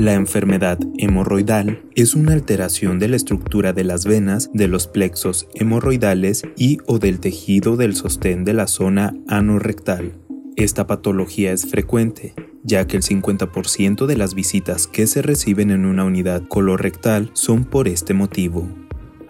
La enfermedad hemorroidal es una alteración de la estructura de las venas de los plexos hemorroidales y o del tejido del sostén de la zona anorrectal. Esta patología es frecuente, ya que el 50% de las visitas que se reciben en una unidad colorectal son por este motivo.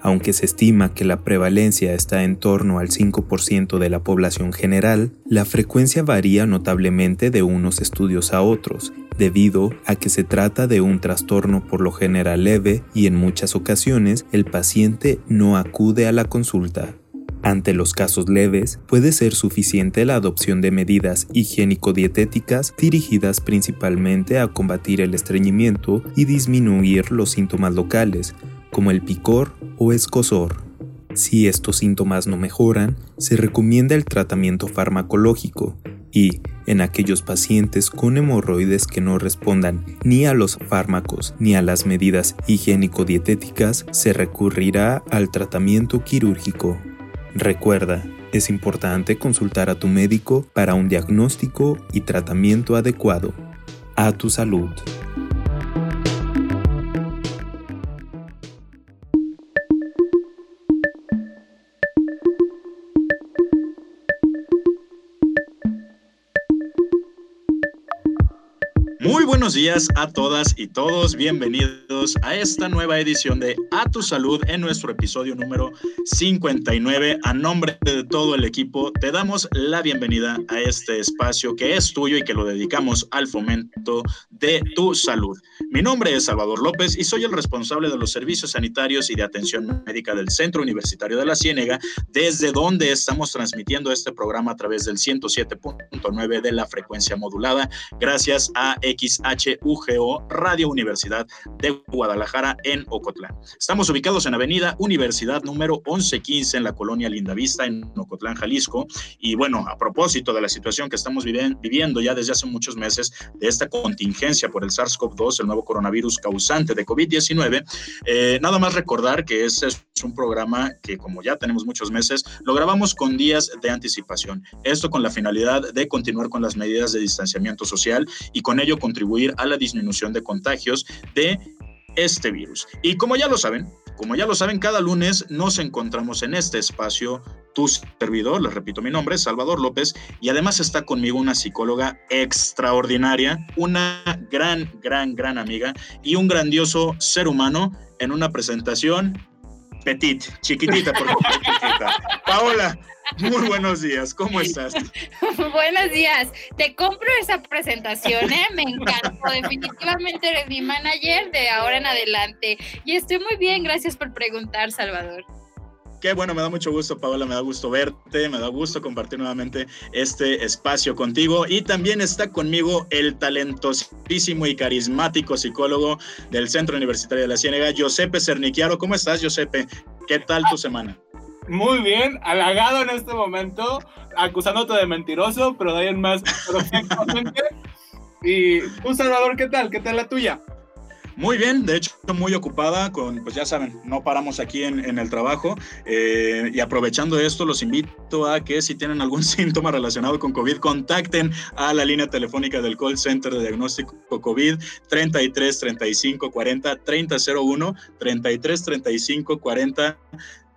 Aunque se estima que la prevalencia está en torno al 5% de la población general, la frecuencia varía notablemente de unos estudios a otros, debido a que se trata de un trastorno por lo general leve y en muchas ocasiones el paciente no acude a la consulta. Ante los casos leves, puede ser suficiente la adopción de medidas higiénico-dietéticas dirigidas principalmente a combatir el estreñimiento y disminuir los síntomas locales, como el picor o escosor. Si estos síntomas no mejoran, se recomienda el tratamiento farmacológico y, en aquellos pacientes con hemorroides que no respondan ni a los fármacos ni a las medidas higiénico-dietéticas, se recurrirá al tratamiento quirúrgico. Recuerda, es importante consultar a tu médico para un diagnóstico y tratamiento adecuado. A tu salud. Buenos días a todas y todos. Bienvenidos a esta nueva edición de A Tu Salud en nuestro episodio número 59. A nombre de todo el equipo, te damos la bienvenida a este espacio que es tuyo y que lo dedicamos al fomento de tu salud. Mi nombre es Salvador López y soy el responsable de los servicios sanitarios y de atención médica del Centro Universitario de la Ciénega, desde donde estamos transmitiendo este programa a través del 107.9 de la frecuencia modulada, gracias a XHUGO Radio Universidad de Guadalajara en Ocotlán. Estamos ubicados en Avenida Universidad número 1115 en la colonia Lindavista en Ocotlán, Jalisco. Y bueno, a propósito de la situación que estamos viviendo ya desde hace muchos meses de esta contingencia por el SARS-CoV-2, el nuevo coronavirus causante de COVID-19, eh, nada más recordar que este es un programa que como ya tenemos muchos meses, lo grabamos con días de anticipación. Esto con la finalidad de continuar con las medidas de distanciamiento social y con ello contribuir a la disminución de contagios de este virus. Y como ya lo saben, como ya lo saben, cada lunes nos encontramos en este espacio, tu servidor, les repito mi nombre, Salvador López, y además está conmigo una psicóloga extraordinaria, una gran, gran, gran amiga y un grandioso ser humano en una presentación petit, chiquitita, porque chiquitita. Paola, muy buenos días, ¿cómo estás? buenos días, te compro esa presentación, ¿eh? me encantó, definitivamente eres mi manager de ahora en adelante y estoy muy bien, gracias por preguntar, Salvador. Qué bueno, me da mucho gusto, Paola, me da gusto verte, me da gusto compartir nuevamente este espacio contigo. Y también está conmigo el talentosísimo y carismático psicólogo del Centro Universitario de la Ciénega, Giuseppe Cernichiaro. ¿Cómo estás, Giuseppe? ¿Qué tal tu semana? Muy bien, halagado en este momento, acusándote de mentiroso, pero de ahí en más perfectamente. y tú, Salvador, ¿qué tal? ¿Qué tal la tuya? Muy bien, de hecho muy ocupada con, pues ya saben, no paramos aquí en, en el trabajo. Eh, y aprovechando esto los invito a que si tienen algún síntoma relacionado con COVID contacten a la línea telefónica del call center de diagnóstico COVID 33 35 40 3001 33 35 40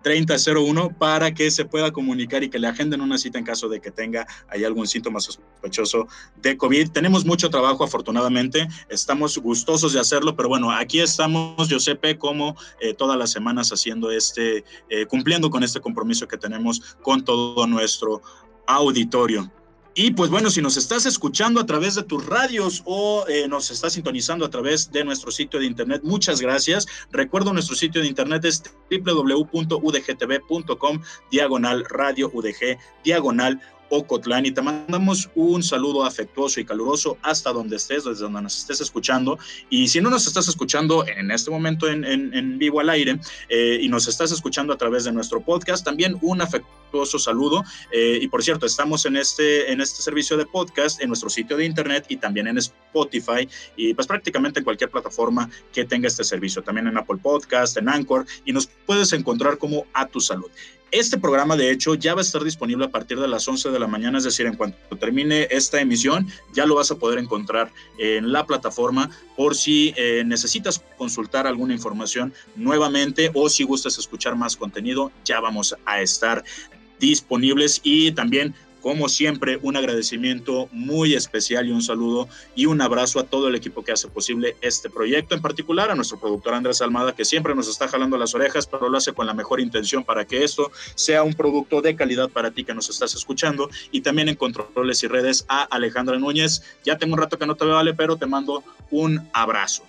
3001 para que se pueda comunicar y que le agenden una cita en caso de que tenga ahí algún síntoma sospechoso de COVID. Tenemos mucho trabajo, afortunadamente, estamos gustosos de hacerlo, pero bueno, aquí estamos, Giuseppe, como eh, todas las semanas haciendo este, eh, cumpliendo con este compromiso que tenemos con todo nuestro auditorio. Y pues bueno, si nos estás escuchando a través de tus radios o eh, nos estás sintonizando a través de nuestro sitio de internet, muchas gracias. Recuerdo nuestro sitio de internet es www.udgtv.com diagonal radio udg diagonal Ocotlán y te mandamos un saludo afectuoso y caluroso hasta donde estés, desde donde nos estés escuchando. Y si no nos estás escuchando en este momento en, en, en vivo al aire eh, y nos estás escuchando a través de nuestro podcast, también un afectuoso saludo. Eh, y por cierto, estamos en este, en este servicio de podcast en nuestro sitio de internet y también en Spotify y pues prácticamente en cualquier plataforma que tenga este servicio, también en Apple Podcast, en Anchor y nos puedes encontrar como a tu salud. Este programa, de hecho, ya va a estar disponible a partir de las 11 de la mañana, es decir, en cuanto termine esta emisión, ya lo vas a poder encontrar en la plataforma por si eh, necesitas consultar alguna información nuevamente o si gustas escuchar más contenido, ya vamos a estar disponibles y también como siempre, un agradecimiento muy especial y un saludo y un abrazo a todo el equipo que hace posible este proyecto, en particular a nuestro productor Andrés Almada, que siempre nos está jalando las orejas, pero lo hace con la mejor intención para que esto sea un producto de calidad para ti que nos estás escuchando. Y también en controles y redes a Alejandra Núñez. Ya tengo un rato que no te veo, Ale, pero te mando un abrazo.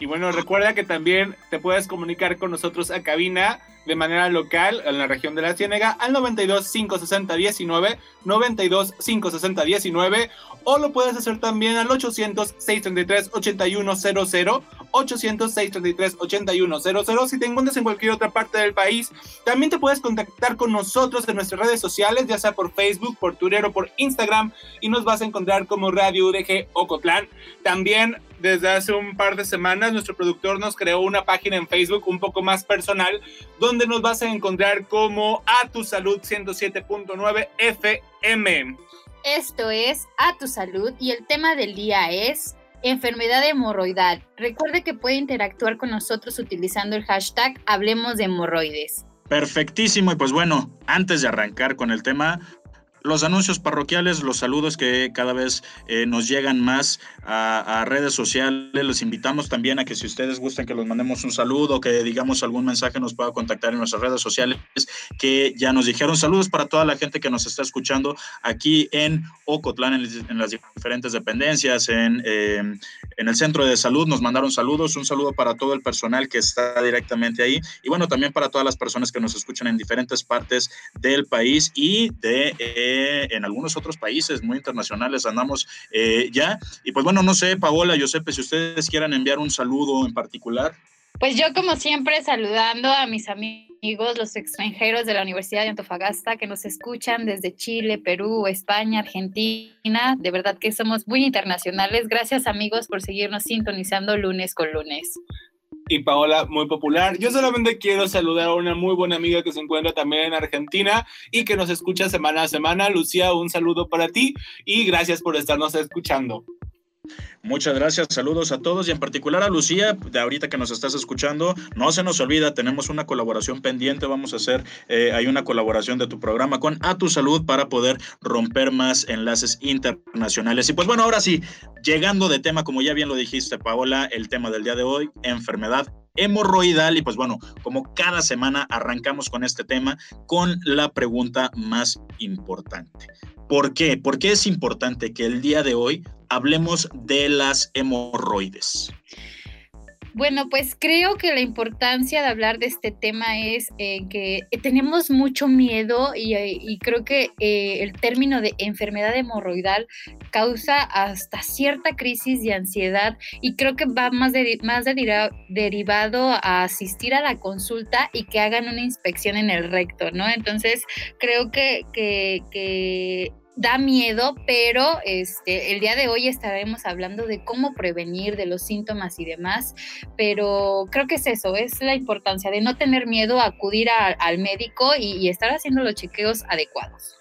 Y bueno, recuerda que también te puedes comunicar con nosotros a cabina de manera local en la región de la Ciénega al 92 560 19, 92 560 19, o lo puedes hacer también al 800 633 8100, 800 633 8100. Si te encuentras en cualquier otra parte del país, también te puedes contactar con nosotros en nuestras redes sociales, ya sea por Facebook, por Twitter o por Instagram, y nos vas a encontrar como Radio UDG Ocotlán. También desde hace un par de semanas nuestro productor nos creó una página en Facebook un poco más personal donde nos vas a encontrar como A Tu Salud 107.9 FM. Esto es A Tu Salud y el tema del día es enfermedad hemorroidal. Recuerde que puede interactuar con nosotros utilizando el hashtag Hablemos de hemorroides. Perfectísimo, y pues bueno, antes de arrancar con el tema, los anuncios parroquiales, los saludos que cada vez eh, nos llegan más a, redes sociales. Los invitamos también a que si ustedes gustan que los mandemos un saludo, que digamos algún mensaje nos pueda contactar en nuestras redes sociales, que ya nos dijeron saludos para toda la gente que nos está escuchando aquí en Ocotlán, en, las diferentes dependencias, en, eh, en el centro de salud. Nos mandaron saludos, un saludo para todo el personal que está directamente ahí y bueno, también para todas las personas que nos escuchan en diferentes partes del país y de... Eh, en algunos otros países muy internacionales andamos eh, ya. Y pues bueno, no sé, Paola, Josepe, si ustedes quieran enviar un saludo en particular. Pues yo como siempre saludando a mis amigos, los extranjeros de la Universidad de Antofagasta que nos escuchan desde Chile, Perú, España, Argentina. De verdad que somos muy internacionales. Gracias amigos por seguirnos sintonizando lunes con lunes y Paola muy popular. Yo solamente quiero saludar a una muy buena amiga que se encuentra también en Argentina y que nos escucha semana a semana. Lucía, un saludo para ti y gracias por estarnos escuchando. Muchas gracias, saludos a todos y en particular a Lucía, de ahorita que nos estás escuchando. No se nos olvida, tenemos una colaboración pendiente, vamos a hacer, eh, hay una colaboración de tu programa con A Tu Salud para poder romper más enlaces internacionales. Y pues bueno, ahora sí, llegando de tema, como ya bien lo dijiste, Paola, el tema del día de hoy, enfermedad hemorroidal y pues bueno, como cada semana arrancamos con este tema con la pregunta más importante. ¿Por qué? ¿Por qué es importante que el día de hoy hablemos de las hemorroides? Bueno, pues creo que la importancia de hablar de este tema es eh, que tenemos mucho miedo y, y creo que eh, el término de enfermedad hemorroidal causa hasta cierta crisis de ansiedad y creo que va más, más de, derivado a asistir a la consulta y que hagan una inspección en el recto, ¿no? Entonces, creo que, que, que da miedo, pero este, el día de hoy estaremos hablando de cómo prevenir, de los síntomas y demás, pero creo que es eso, es la importancia de no tener miedo a acudir al médico y, y estar haciendo los chequeos adecuados.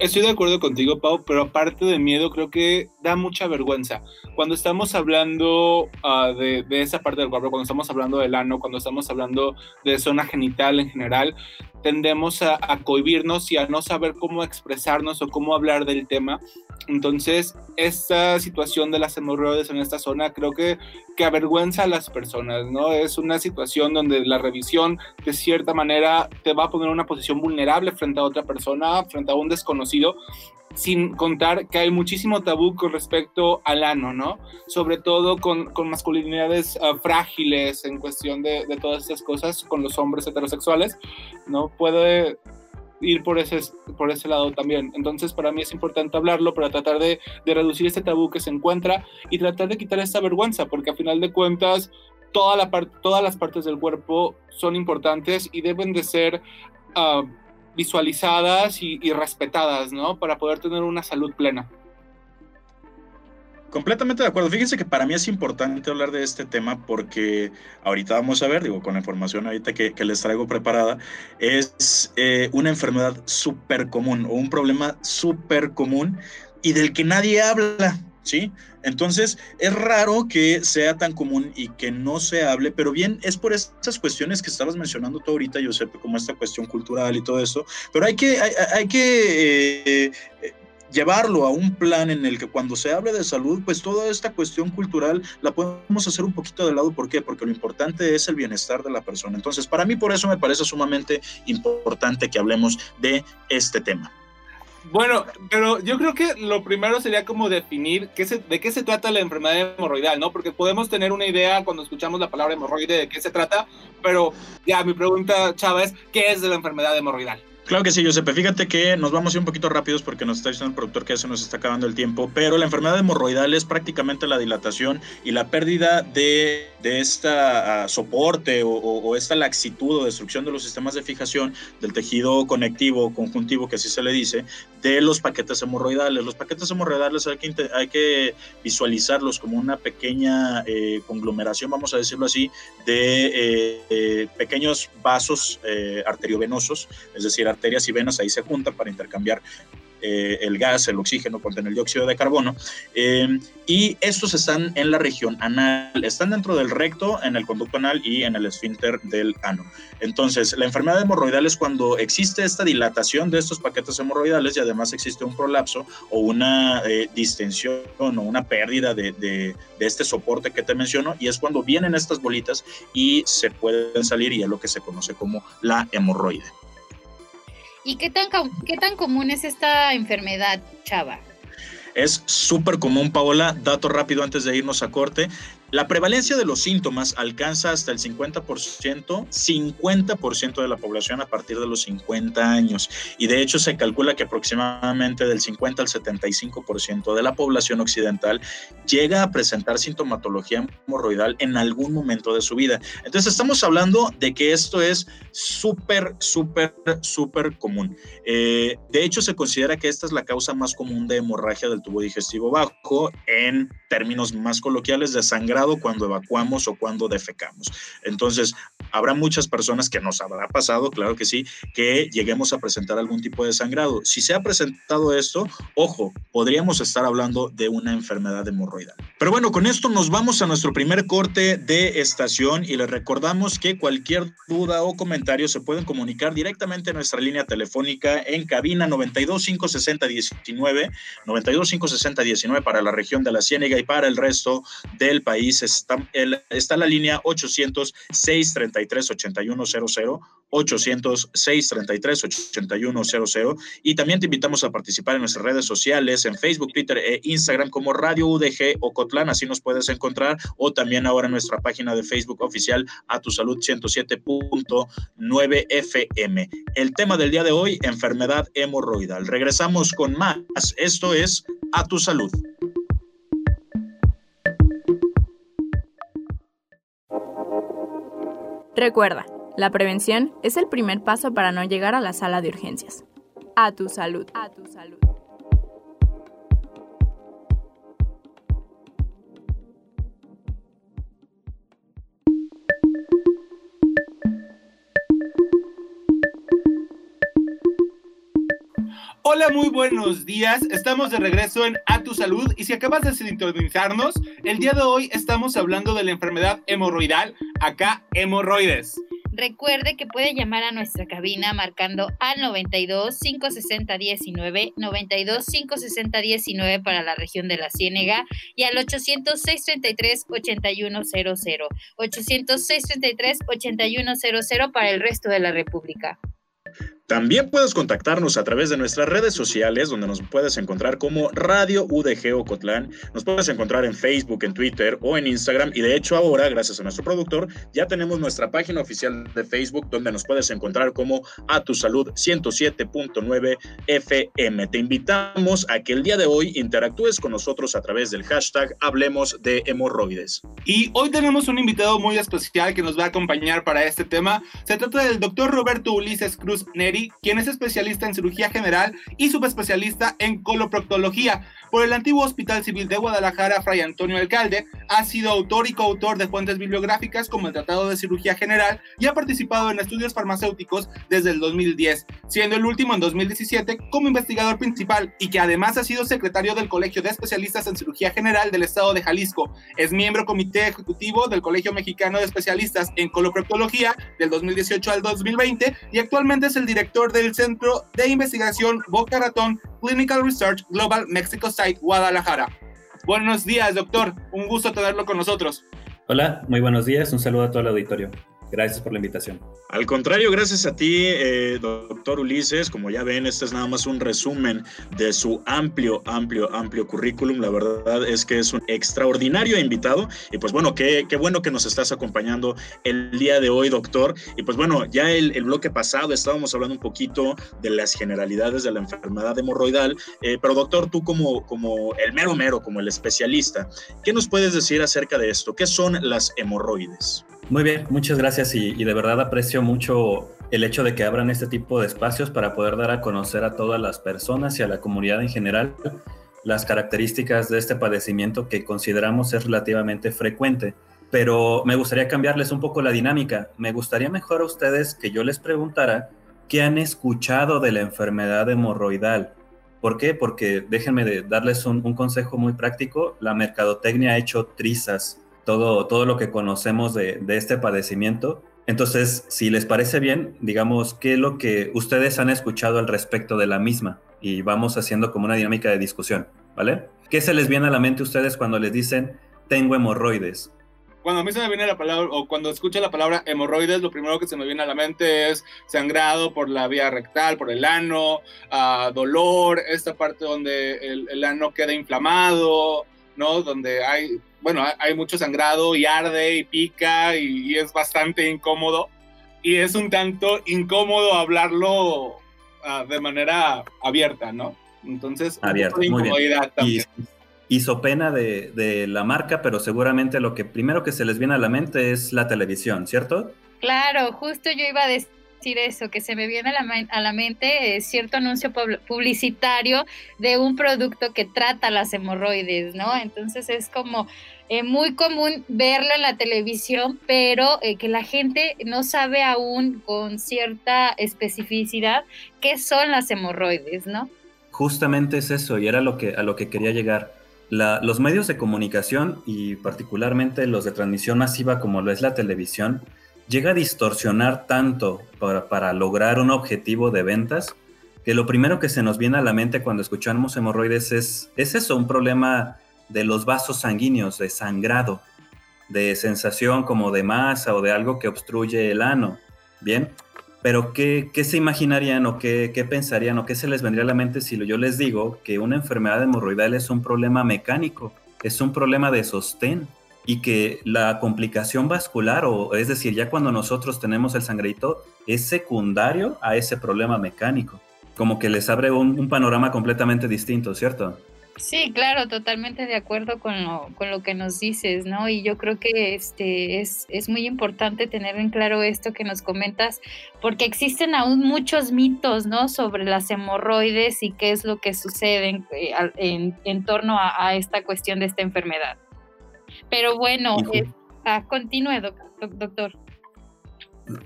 Estoy de acuerdo contigo, Pau, pero aparte de miedo, creo que da mucha vergüenza. Cuando estamos hablando uh, de, esa parte del cuerpo, cuando estamos hablando del ano, cuando estamos hablando de zona genital en general, tendemos a, a cohibirnos y a no saber cómo expresarnos o cómo hablar del tema. Entonces, esta situación de las hemorroides en esta zona creo que, que avergüenza a las personas, ¿no? Es una situación donde la revisión, de cierta manera, te va a poner en una posición vulnerable frente a otra persona, frente a un desconocido. Sin contar que hay muchísimo tabú con respecto al ano, ¿no? Sobre todo con, con masculinidades uh, frágiles en cuestión de, de, todas estas cosas con los hombres heterosexuales, ¿no? Puede ir por ese, por ese lado también. Entonces, para mí es importante hablarlo para tratar de, de reducir este tabú que se encuentra y tratar de quitar esta vergüenza, porque a final de cuentas, toda la todas las partes del cuerpo son importantes y deben de ser uh, visualizadas y, respetadas, ¿no? Para poder tener una salud plena. Completamente de acuerdo. Fíjense que para mí es importante hablar de este tema porque ahorita vamos a ver, digo, con la información ahorita que, que les traigo preparada, es eh, una enfermedad súper común o un problema súper común y del que nadie habla. ¿Sí? Entonces, es raro que sea tan común y que no se hable, pero bien, es por estas cuestiones que estabas mencionando tú ahorita, Josep, como esta cuestión cultural y todo eso, pero hay que, hay, que eh, llevarlo a un plan en el que cuando se hable de salud, pues toda esta cuestión cultural la podemos hacer un poquito de lado. ¿Por qué? Porque lo importante es el bienestar de la persona. Entonces, para mí por eso me parece sumamente importante que hablemos de este tema. Bueno, pero yo creo que lo primero sería como definir qué se, de qué se trata la enfermedad hemorroidal, ¿no? Porque podemos tener una idea cuando escuchamos la palabra hemorroide de qué se trata, pero ya mi pregunta, Chava, es ¿qué es de la enfermedad hemorroidal? Claro que sí, Giuseppe. Fíjate que nos vamos a ir un poquito rápidos porque nos está diciendo el productor que ya se nos está acabando el tiempo, pero la enfermedad hemorroidal es prácticamente la dilatación y la pérdida de, de esta uh, soporte o, o, o, esta laxitud o destrucción de los sistemas de fijación del tejido conectivo, conjuntivo, que así se le dice, de los paquetes hemorroidales. Los paquetes hemorroidales hay que, hay que visualizarlos como una pequeña eh, conglomeración, vamos a decirlo así, de eh, eh, pequeños vasos arteriovenosos, es decir, arterias y venas ahí se juntan para intercambiar eh, el gas, el oxígeno contiene el dióxido de carbono, eh, y estos están en la región anal, están dentro del recto, en el conducto anal y en el esfínter del ano. Entonces, la enfermedad hemorroidal es cuando existe esta dilatación de estos paquetes hemorroidales y además existe un prolapso o una eh, distensión o una pérdida de, de, de este soporte que te menciono, y es cuando vienen estas bolitas y se pueden salir y es lo que se conoce como la hemorroide. ¿Y qué tan, qué tan común es esta enfermedad, Chava? Es súper común, Paola. Dato rápido antes de irnos a corte. La prevalencia de los síntomas alcanza hasta el 50%, 50% de la población a partir de los 50 años. Y de hecho se calcula que aproximadamente del 50 al 75% de la población occidental llega a presentar sintomatología hemorroidal en algún momento de su vida. Entonces estamos hablando de que esto es súper, súper, súper común. Eh, de hecho se considera que esta es la causa más común de hemorragia del tubo digestivo bajo en términos más coloquiales de sangre cuando evacuamos o cuando defecamos. Entonces, habrá muchas personas que nos habrá pasado, claro que sí, que lleguemos a presentar algún tipo de sangrado. Si se ha presentado esto, ojo, podríamos estar hablando de una enfermedad hemorroidal. Pero bueno, con esto nos vamos a nuestro primer corte de estación y les recordamos que cualquier duda o comentario se pueden comunicar directamente a nuestra línea telefónica en cabina 92 560 19, 92 560 19 para la región de la Ciénega y para el resto del país está, la línea 800-633-8100, 800-633-8100 y también te invitamos a participar en nuestras redes sociales, en Facebook, Twitter e Instagram como Radio UDG o Cotlán, así nos puedes encontrar, o también ahora en nuestra página de Facebook oficial a tu salud 107.9 FM. El tema del día de hoy, enfermedad hemorroidal. Regresamos con más. Esto es A tu salud. Recuerda, la prevención es el primer paso para no llegar a la sala de urgencias. A tu salud. A tu salud. Hola, muy buenos días. Estamos de regreso en A Tu Salud y si acabas de sintonizarnos, el día de hoy estamos hablando de la enfermedad hemorroidal, acá hemorroides. Recuerde que puede llamar a nuestra cabina marcando al 92 560 19, 92 560 19 para la región de la Ciénega y al 800 633 8100, 800 633 8100 para el resto de la República. También puedes contactarnos a través de nuestras redes sociales, donde nos puedes encontrar como Radio UDG Ocotlán. Nos puedes encontrar en Facebook, en Twitter o en Instagram. Y de hecho, ahora, gracias a nuestro productor, ya tenemos nuestra página oficial de Facebook, donde nos puedes encontrar como A Tu Salud 107.9 FM. Te invitamos a que el día de hoy interactúes con nosotros a través del hashtag Hablemos de Hemorroides. Y hoy tenemos un invitado muy especial que nos va a acompañar para este tema. Se trata del doctor Roberto Ulises Cruz Neri quien es especialista en cirugía general y subespecialista en coloproctología por el antiguo Hospital Civil de Guadalajara, Fray Antonio Alcalde. Ha sido autor y coautor de fuentes bibliográficas como el Tratado de Cirugía General y ha participado en estudios farmacéuticos desde el 2010, siendo el último en 2017 como investigador principal y que además ha sido secretario del Colegio de Especialistas en Cirugía General del Estado de Jalisco. Es miembro comité ejecutivo del Colegio Mexicano de Especialistas en Coloproctología del 2018 al 2020 y actualmente es el director del Centro de Investigación Boca Ratón Clinical Research Global Mexico Site, Guadalajara. Buenos días, doctor. Un gusto tenerlo con nosotros. Hola, muy buenos días. Un saludo a todo el auditorio. Gracias por la invitación. Al contrario, gracias a ti, eh, doctor Ulises. Como ya ven, este es nada más un resumen de su amplio, amplio, amplio currículum. La verdad es que es un extraordinario invitado. Y pues bueno, qué, bueno que nos estás acompañando el día de hoy, doctor. Y pues bueno, ya el, el bloque pasado estábamos hablando un poquito de las generalidades de la enfermedad hemorroidal. Eh, pero doctor, tú como, como el mero mero, como el especialista, ¿qué nos puedes decir acerca de esto? ¿Qué son las hemorroides? Muy bien, muchas gracias y, de verdad aprecio mucho el hecho de que abran este tipo de espacios para poder dar a conocer a todas las personas y a la comunidad en general las características de este padecimiento que consideramos es relativamente frecuente. Pero me gustaría cambiarles un poco la dinámica. Me gustaría mejor a ustedes que yo les preguntara qué han escuchado de la enfermedad hemorroidal. ¿Por qué? Porque déjenme darles un consejo muy práctico. La mercadotecnia ha hecho trizas todo, todo lo que conocemos de, este padecimiento. Entonces, si les parece bien, digamos, ¿qué es lo que ustedes han escuchado al respecto de la misma? Y vamos haciendo como una dinámica de discusión, ¿vale? ¿Qué se les viene a la mente a ustedes cuando les dicen, tengo hemorroides? Cuando a mí se me viene la palabra, o cuando escucho la palabra hemorroides, lo primero que se me viene a la mente es sangrado por la vía rectal, por el ano, uh, dolor, esta parte donde el ano queda inflamado, ¿no? Donde hay bueno, hay mucho sangrado y arde y pica y, es bastante incómodo. Y es un tanto incómodo hablarlo uh, de manera abierta, ¿no? Entonces, abierta, muy bien. También. Y, hizo pena de, de, la marca, pero seguramente lo que primero que se les viene a la mente es la televisión, ¿cierto? Claro, justo yo iba a decir eso, que se me viene a la, mente eh, cierto anuncio publicitario de un producto que trata las hemorroides, ¿no? Entonces es como eh, muy común verlo en la televisión, pero eh, que la gente no sabe aún con cierta especificidad qué son las hemorroides, ¿no? Justamente es eso, y era lo que, a lo que quería llegar. Los medios de comunicación y particularmente los de transmisión masiva como lo es la televisión, llega a distorsionar tanto para, para, lograr un objetivo de ventas que lo primero que se nos viene a la mente cuando escuchamos hemorroides es, es eso, un problema de los vasos sanguíneos, de sangrado, de sensación como de masa o de algo que obstruye el ano. Bien, pero ¿qué, qué se imaginarían o qué, qué, pensarían o qué se les vendría a la mente si yo les digo que una enfermedad hemorroidal es un problema mecánico, es un problema de sostén? Y que la complicación vascular, o es decir, ya cuando nosotros tenemos el sangreito, es secundario a ese problema mecánico. Como que les abre un, panorama completamente distinto, ¿cierto? Sí, claro, totalmente de acuerdo con lo, con lo que nos dices, ¿no? Y yo creo que este es, es muy importante tener en claro esto que nos comentas, porque existen aún muchos mitos, ¿no? Sobre las hemorroides y qué es lo que sucede en, eh, en, torno a esta cuestión de esta enfermedad. Pero bueno, ah, continúe, doctor.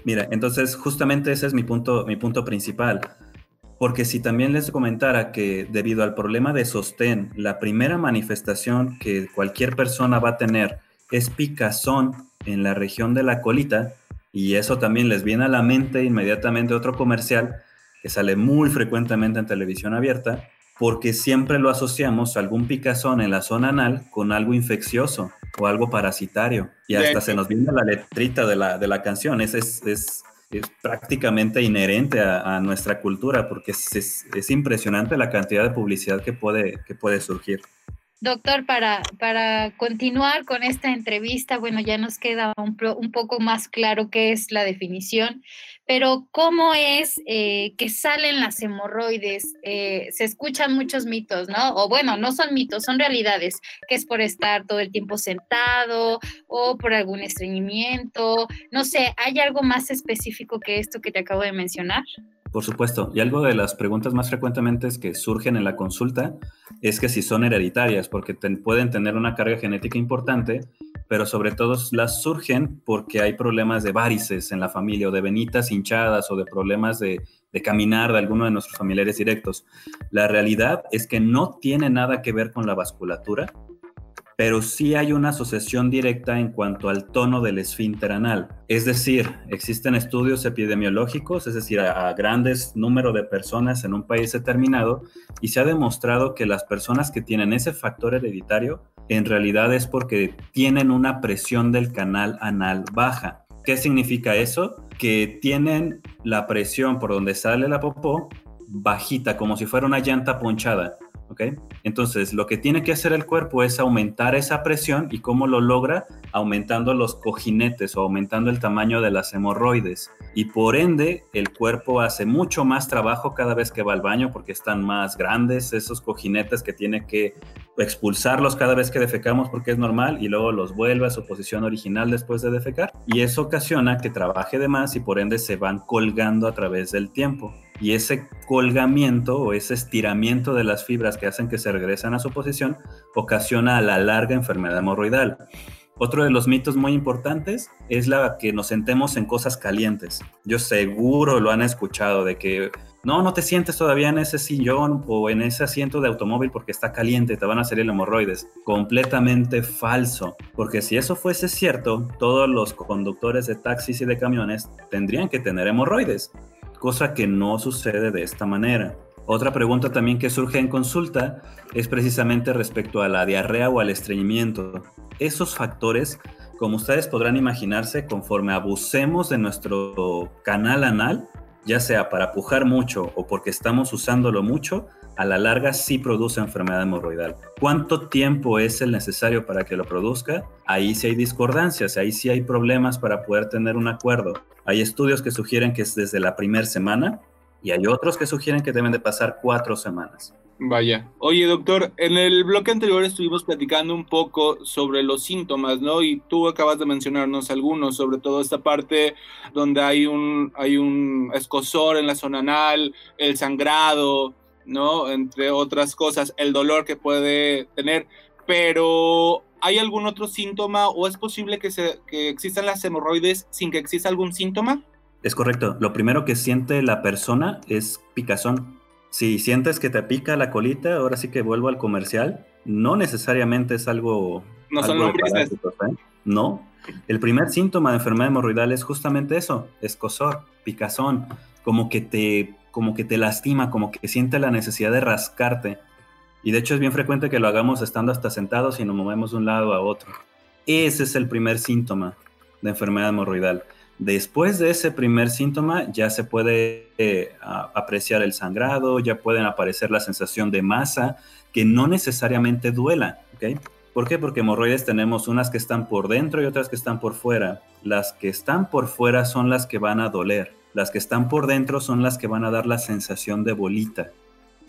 Mira, entonces justamente ese es mi punto, mi punto principal. Porque si también les comentara que debido al problema de sostén, la primera manifestación que cualquier persona va a tener es picazón en la región de la colita, y eso también les viene a la mente inmediatamente otro comercial que sale muy frecuentemente en televisión abierta, porque siempre lo asociamos a algún picazón en la zona anal con algo infeccioso o algo parasitario. Y hasta se nos viene la letrita de la, de la canción. Es, es, es, prácticamente inherente a, nuestra cultura, porque es, es, impresionante la cantidad de publicidad que puede, que puede surgir. Doctor, para, para continuar con esta entrevista, bueno, ya nos queda un, un poco más claro qué es la definición, pero ¿cómo es eh, que salen las hemorroides? Eh, se escuchan muchos mitos, ¿no? O bueno, no son mitos, son realidades, que es por estar todo el tiempo sentado o por algún estreñimiento, no sé, ¿hay algo más específico que esto que te acabo de mencionar? Por supuesto, y algo de las preguntas más frecuentemente que surgen en la consulta es que si son hereditarias, porque pueden tener una carga genética importante, pero sobre todo las surgen porque hay problemas de varices en la familia o de venitas hinchadas o de problemas de, de caminar de alguno de nuestros familiares directos. La realidad es que no tiene nada que ver con la vasculatura, pero sí hay una asociación directa en cuanto al tono del esfínter anal. Es decir, existen estudios epidemiológicos, es decir, a, grandes número de personas en un país determinado, y se ha demostrado que las personas que tienen ese factor hereditario en realidad es porque tienen una presión del canal anal baja. ¿Qué significa eso? Que tienen la presión por donde sale la popó bajita, como si fuera una llanta ponchada. Entonces, lo que tiene que hacer el cuerpo es aumentar esa presión y cómo lo logra aumentando los cojinetes o aumentando el tamaño de las hemorroides. Y por ende, el cuerpo hace mucho más trabajo cada vez que va al baño porque están más grandes esos cojinetes que tiene que expulsarlos cada vez que defecamos porque es normal y luego los vuelve a su posición original después de defecar. Y eso ocasiona que trabaje de más y por ende se van colgando a través del tiempo y ese colgamiento o ese estiramiento de las fibras que hacen que se regresen a su posición ocasiona la larga enfermedad hemorroidal. Otro de los mitos muy importantes es la que nos sentemos en cosas calientes. Yo seguro lo han escuchado de que no, no te sientes todavía en ese sillón o en ese asiento de automóvil porque está caliente, te van a salir hemorroides. Completamente falso, porque si eso fuese cierto, todos los conductores de taxis y de camiones tendrían que tener hemorroides cosa que no sucede de esta manera. Otra pregunta también que surge en consulta es precisamente respecto a la diarrea o al estreñimiento. Esos factores, como ustedes podrán imaginarse, conforme abusemos de nuestro canal anal, ya sea para pujar mucho o porque estamos usándolo mucho, a la larga sí produce enfermedad hemorroidal. ¿Cuánto tiempo es el necesario para que lo produzca? Ahí sí hay discordancias, ahí sí hay problemas para poder tener un acuerdo. Hay estudios que sugieren que es desde la primera semana y hay otros que sugieren que deben de pasar cuatro semanas. Vaya. Oye, doctor, en el bloque anterior estuvimos platicando un poco sobre los síntomas, ¿no? Y tú acabas de mencionarnos algunos, sobre todo esta parte donde hay un, hay un escosor en la zona anal, el sangrado, ¿no? Entre otras cosas, el dolor que puede tener. Pero, ¿hay algún otro síntoma o es posible que, se, que existan las hemorroides sin que exista algún síntoma? Es correcto. Lo primero que siente la persona es picazón si sientes que te pica la colita, ahora sí que vuelvo al comercial, no necesariamente es algo... No son lombrices. ¿eh? No. El primer síntoma de enfermedad hemorroidal es justamente eso, escosor, picazón, como que te, como que te lastima, como que siente la necesidad de rascarte. Y de hecho es bien frecuente que lo hagamos estando hasta sentados y nos movemos de un lado a otro. Ese es el primer síntoma de enfermedad hemorroidal. Después de ese primer síntoma ya se puede eh, apreciar el sangrado, ya pueden aparecer la sensación de masa que no necesariamente duela. ¿okay? ¿Por qué? Porque hemorroides tenemos unas que están por dentro y otras que están por fuera. Las que están por fuera son las que van a doler. Las que están por dentro son las que van a dar la sensación de bolita.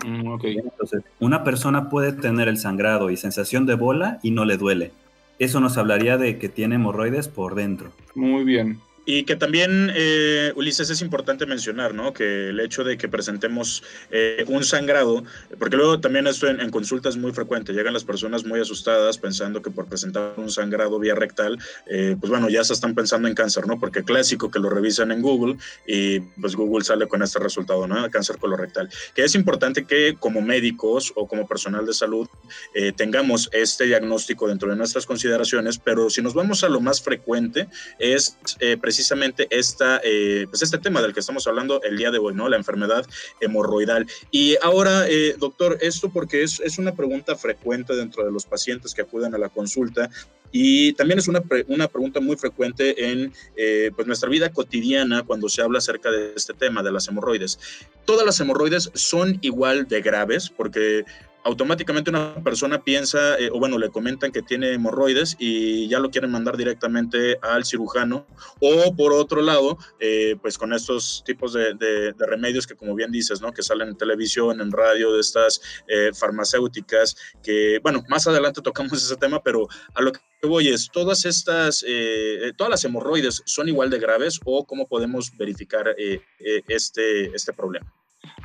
Mm, okay. Entonces, una persona puede tener el sangrado y sensación de bola y no le duele. Eso nos hablaría de que tiene hemorroides por dentro. Muy bien. Y que también, eh, Ulises, es importante mencionar, ¿no? Que el hecho de que presentemos eh, un sangrado, porque luego también esto en, consulta es muy frecuente, llegan las personas muy asustadas pensando que por presentar un sangrado vía rectal, eh, pues bueno, ya se están pensando en cáncer, ¿no? Porque clásico que lo revisan en Google y pues Google sale con este resultado, ¿no? Cáncer colorectal. Que es importante que como médicos o como personal de salud tengamos este diagnóstico dentro de nuestras consideraciones, pero si nos vamos a lo más frecuente, es precisamente precisamente esta, eh, pues este tema del que estamos hablando el día de hoy, ¿no? La enfermedad hemorroidal. Y ahora, eh, doctor, esto porque es, es una pregunta frecuente dentro de los pacientes que acuden a la consulta Y también es una, una pregunta muy frecuente en eh, pues nuestra vida cotidiana cuando se habla acerca de este tema de las hemorroides. Todas las hemorroides son igual de graves porque automáticamente una persona piensa, eh, o bueno, le comentan que tiene hemorroides y ya lo quieren mandar directamente al cirujano, o por otro lado, eh, pues con estos tipos de, remedios que como bien dices, ¿no? Que salen en televisión, en radio, de estas eh, farmacéuticas, que, bueno, más adelante tocamos ese tema, pero a lo que voy es, todas estas, todas las hemorroides son igual de graves o cómo podemos verificar este, este problema.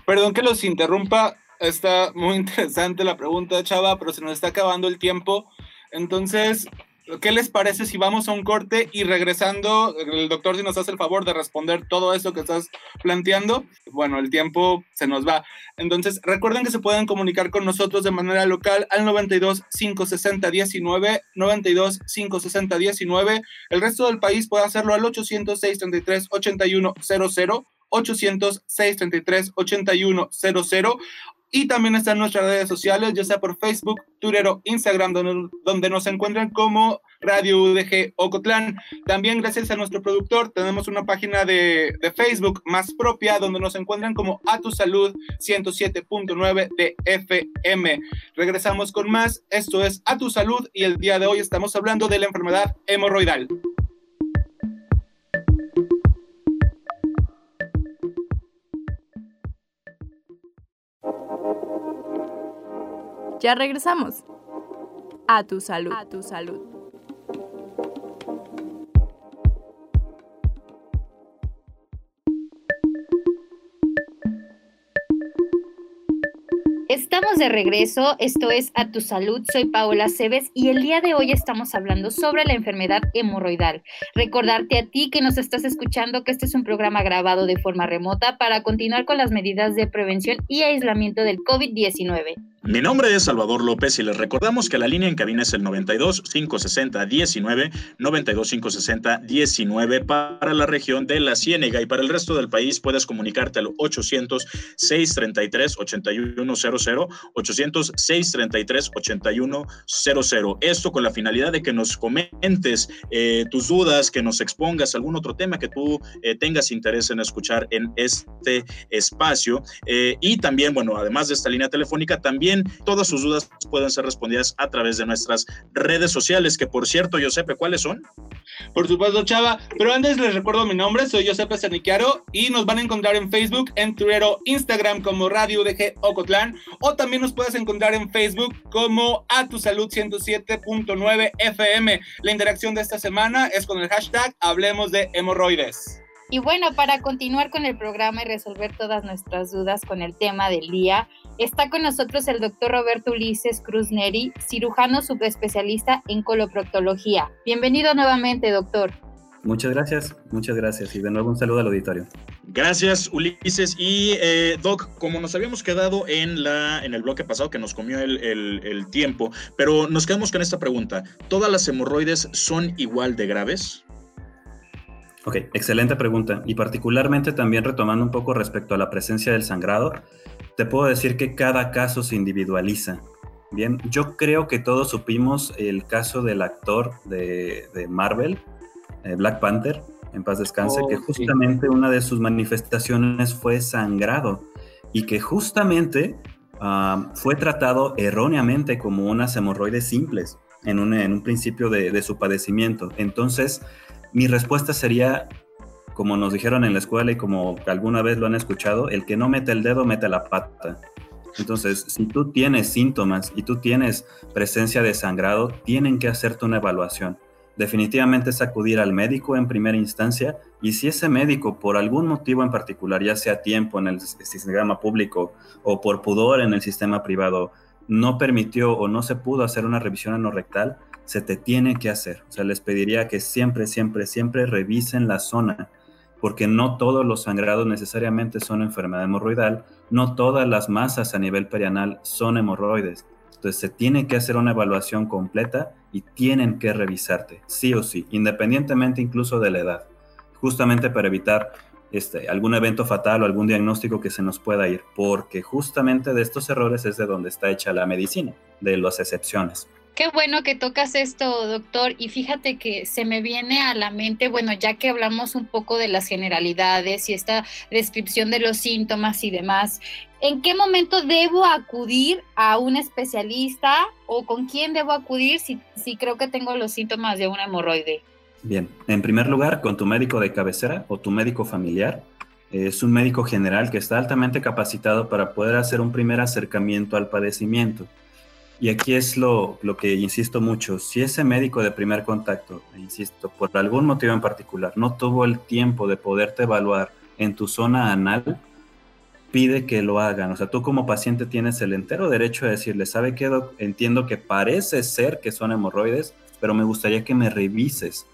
Perdón que los interrumpa, Está muy interesante la pregunta, Chava, pero se nos está acabando el tiempo. Entonces, ¿qué les parece si vamos a un corte y regresando, el doctor si nos hace el favor de responder todo eso que estás planteando? Bueno, el tiempo se nos va. Entonces, recuerden que se pueden comunicar con nosotros de manera local al 92 560 19, 92 560 19. El resto del país puede hacerlo al 806 33 81 00. 800 633 8100 y también están nuestras redes sociales, ya sea por Facebook, Twitter o Instagram, donde, nos encuentran como Radio UDG Ocotlán. También gracias a nuestro productor tenemos una página de, de Facebook más propia, donde nos encuentran como A Tu Salud 107.9 de FM. Regresamos con más. Esto es A Tu Salud y el día de hoy estamos hablando de la enfermedad hemorroidal. Ya regresamos. A tu salud. A tu salud. Estamos de regreso, esto es A Tu Salud, soy Paola Cebes y el día de hoy estamos hablando sobre la enfermedad hemorroidal. Recordarte a ti que nos estás escuchando que este es un programa grabado de forma remota para continuar con las medidas de prevención y aislamiento del COVID-19. Mi nombre es Salvador López y les recordamos que la línea en cabina es el 92 560 19 92 560 19 para la región de la Ciénega. Y para el resto del país puedes comunicarte al 800 633 8100 800 633 8100 esto con la finalidad de que nos comentes eh, tus dudas, que nos expongas algún otro tema que tú eh, tengas interés en escuchar en este espacio. Eh, y también bueno además de esta línea telefónica también todas sus dudas pueden ser respondidas a través de nuestras redes sociales, que por cierto, Josepe, ¿cuáles son? Por supuesto, Chava, pero antes les recuerdo mi nombre, soy Josepe Saniquiaro y nos van a encontrar en Facebook, en Twitter o Instagram como Radio UDG Ocotlán o también nos puedes encontrar en Facebook como A Tu Salud 107.9 FM. La interacción de esta semana es con el hashtag Hablemos de Hemorroides. Y bueno, para continuar con el programa y resolver todas nuestras dudas con el tema del día, está con nosotros el doctor Roberto Ulises Cruz Neri, cirujano subespecialista en coloproctología. Bienvenido nuevamente, doctor. Muchas gracias, muchas gracias y de nuevo un saludo al auditorio. Gracias, Ulises. Y eh, Doc, como nos habíamos quedado en, la, en el bloque pasado que nos comió el, el tiempo, pero nos quedamos con esta pregunta. ¿Todas las hemorroides son igual de graves? Ok, excelente pregunta. Y particularmente también retomando un poco respecto a la presencia del sangrado, te puedo decir que cada caso se individualiza. Bien, yo creo que todos supimos el caso del actor de, Marvel, eh, Black Panther, en paz descanse, que oh, justamente una de sus manifestaciones fue sangrado y que justamente ah, fue tratado erróneamente como unas hemorroides simples en un, en un principio de, de su padecimiento. Entonces, mi respuesta sería, como nos dijeron en la escuela y como alguna vez lo han escuchado, el que no mete el dedo mete la pata. Entonces, si tú tienes síntomas y tú tienes presencia de sangrado, tienen que hacerte una evaluación. Definitivamente es acudir al médico en primera instancia y si ese médico por algún motivo en particular, ya sea tiempo en el sistema público o por pudor en el sistema privado, no permitió o no se pudo hacer una revisión anorrectal, se te tiene que hacer. O sea, les pediría que siempre, siempre, siempre revisen la zona, porque no todos los sangrados necesariamente son enfermedad hemorroidal, no todas las masas a nivel perianal son hemorroides. Entonces se tiene que hacer una evaluación completa y tienen que revisarte, sí o sí, independientemente incluso de la edad, justamente para evitar este, algún evento fatal o algún diagnóstico que se nos pueda ir, porque justamente de estos errores es de donde está hecha la medicina, de las excepciones. Qué bueno que tocas esto, doctor. Y fíjate que se me viene a la mente, bueno, ya que hablamos un poco de las generalidades y esta descripción de los síntomas y demás, ¿en qué momento debo acudir a un especialista o con quién debo acudir si, creo que tengo los síntomas de una hemorroide? Bien, en primer lugar, con tu médico de cabecera o tu médico familiar. Es un médico general que está altamente capacitado para poder hacer un primer acercamiento al padecimiento. Y aquí es lo, lo, que insisto mucho, si ese médico de primer contacto, insisto, por algún motivo en particular, no tuvo el tiempo de poderte evaluar en tu zona anal, pide que lo hagan. O sea, tú como paciente tienes el entero derecho de decirle, ¿sabe qué? Entiendo que parece ser que son hemorroides, pero me gustaría que me revises.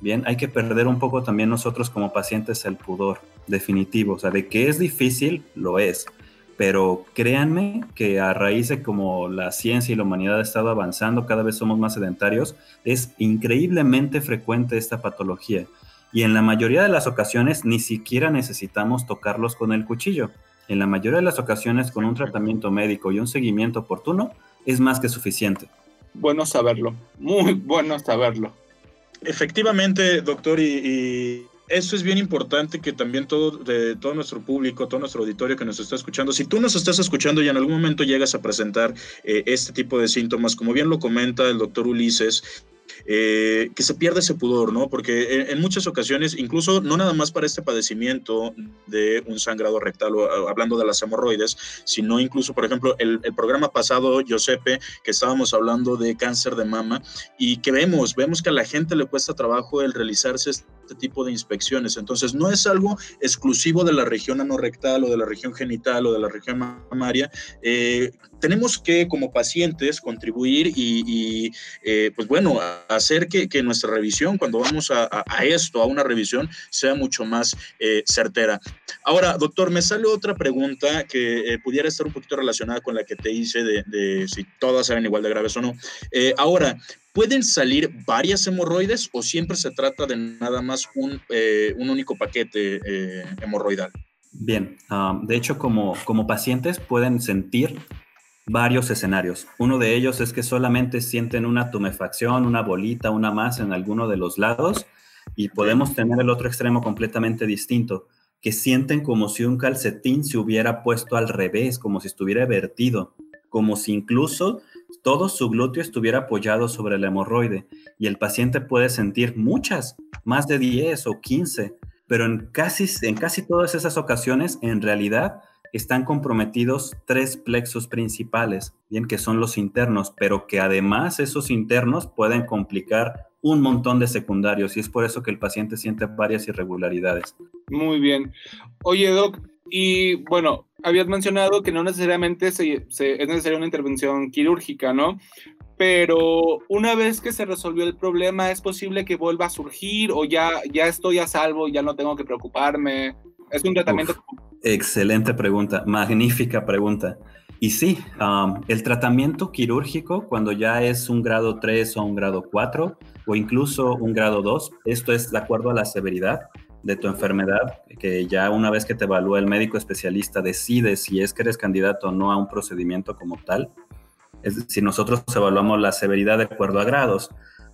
Bien, hay que perder un poco también nosotros como pacientes el pudor definitivo. O sea, de que es difícil, lo es pero créanme que a raíz de como la ciencia y la humanidad ha estado avanzando, cada vez somos más sedentarios, es increíblemente frecuente esta patología. Y en la mayoría de las ocasiones ni siquiera necesitamos tocarlos con el cuchillo. En la mayoría de las ocasiones con un tratamiento médico y un seguimiento oportuno es más que suficiente. Bueno saberlo, muy bueno saberlo. Efectivamente, doctor, y, eso es bien importante que también todo, de, todo nuestro público, todo nuestro auditorio que nos está escuchando, si tú nos estás escuchando y en algún momento llegas a presentar eh, este tipo de síntomas, como bien lo comenta el doctor Ulises, eh, que se pierda ese pudor, ¿no? Porque en, muchas ocasiones, incluso no nada más para este padecimiento de un sangrado rectal, o, hablando de las hemorroides, sino incluso, por ejemplo, el, el, programa pasado, Giuseppe, que estábamos hablando de cáncer de mama y que vemos, vemos que a la gente le cuesta trabajo el realizarse este tipo de inspecciones. Entonces, no es algo exclusivo de la región anorrectal o de la región genital o de la región mamaria. Eh, tenemos que, como pacientes, contribuir y, eh, pues bueno, hacer que, nuestra revisión, cuando vamos a, esto, a una revisión, sea mucho más eh, certera. Ahora, doctor, me sale otra pregunta que pudiera estar un poquito relacionada con la que te hice de, de si todas eran igual de graves o no. ahora, ¿Pueden salir varias hemorroides o siempre se trata de nada más un, eh, un único paquete eh, hemorroidal? Bien, ah, de hecho como, como pacientes pueden sentir varios escenarios. Uno de ellos es que solamente sienten una tumefacción, una bolita, una masa en alguno de los lados y podemos tener el otro extremo completamente distinto, que sienten como si un calcetín se hubiera puesto al revés, como si estuviera vertido, como si incluso todo su glúteo estuviera apoyado sobre el hemorroide y el paciente puede sentir muchas, más de 10 o 15, pero en casi, en casi todas esas ocasiones en realidad están comprometidos tres plexos principales, bien que son los internos, pero que además esos internos pueden complicar un montón de secundarios y es por eso que el paciente siente varias irregularidades. Muy bien. Oye, Doc, y bueno, habías mencionado que no necesariamente se, es necesaria una intervención quirúrgica, ¿no? Pero una vez que se resolvió el problema, ¿es posible que vuelva a surgir o ya, ya estoy a salvo, ya no tengo que preocuparme? ¿Es un tratamiento? excelente pregunta, magnífica pregunta. Y sí, um, el tratamiento quirúrgico, cuando ya es un grado 3 o un grado 4 o incluso un grado 2, esto es de acuerdo a la severidad, de tu enfermedad, que ya una vez que te evalúa el médico especialista decide si es que eres candidato o no a un procedimiento como tal. Es decir, nosotros evaluamos la severidad de acuerdo a grados.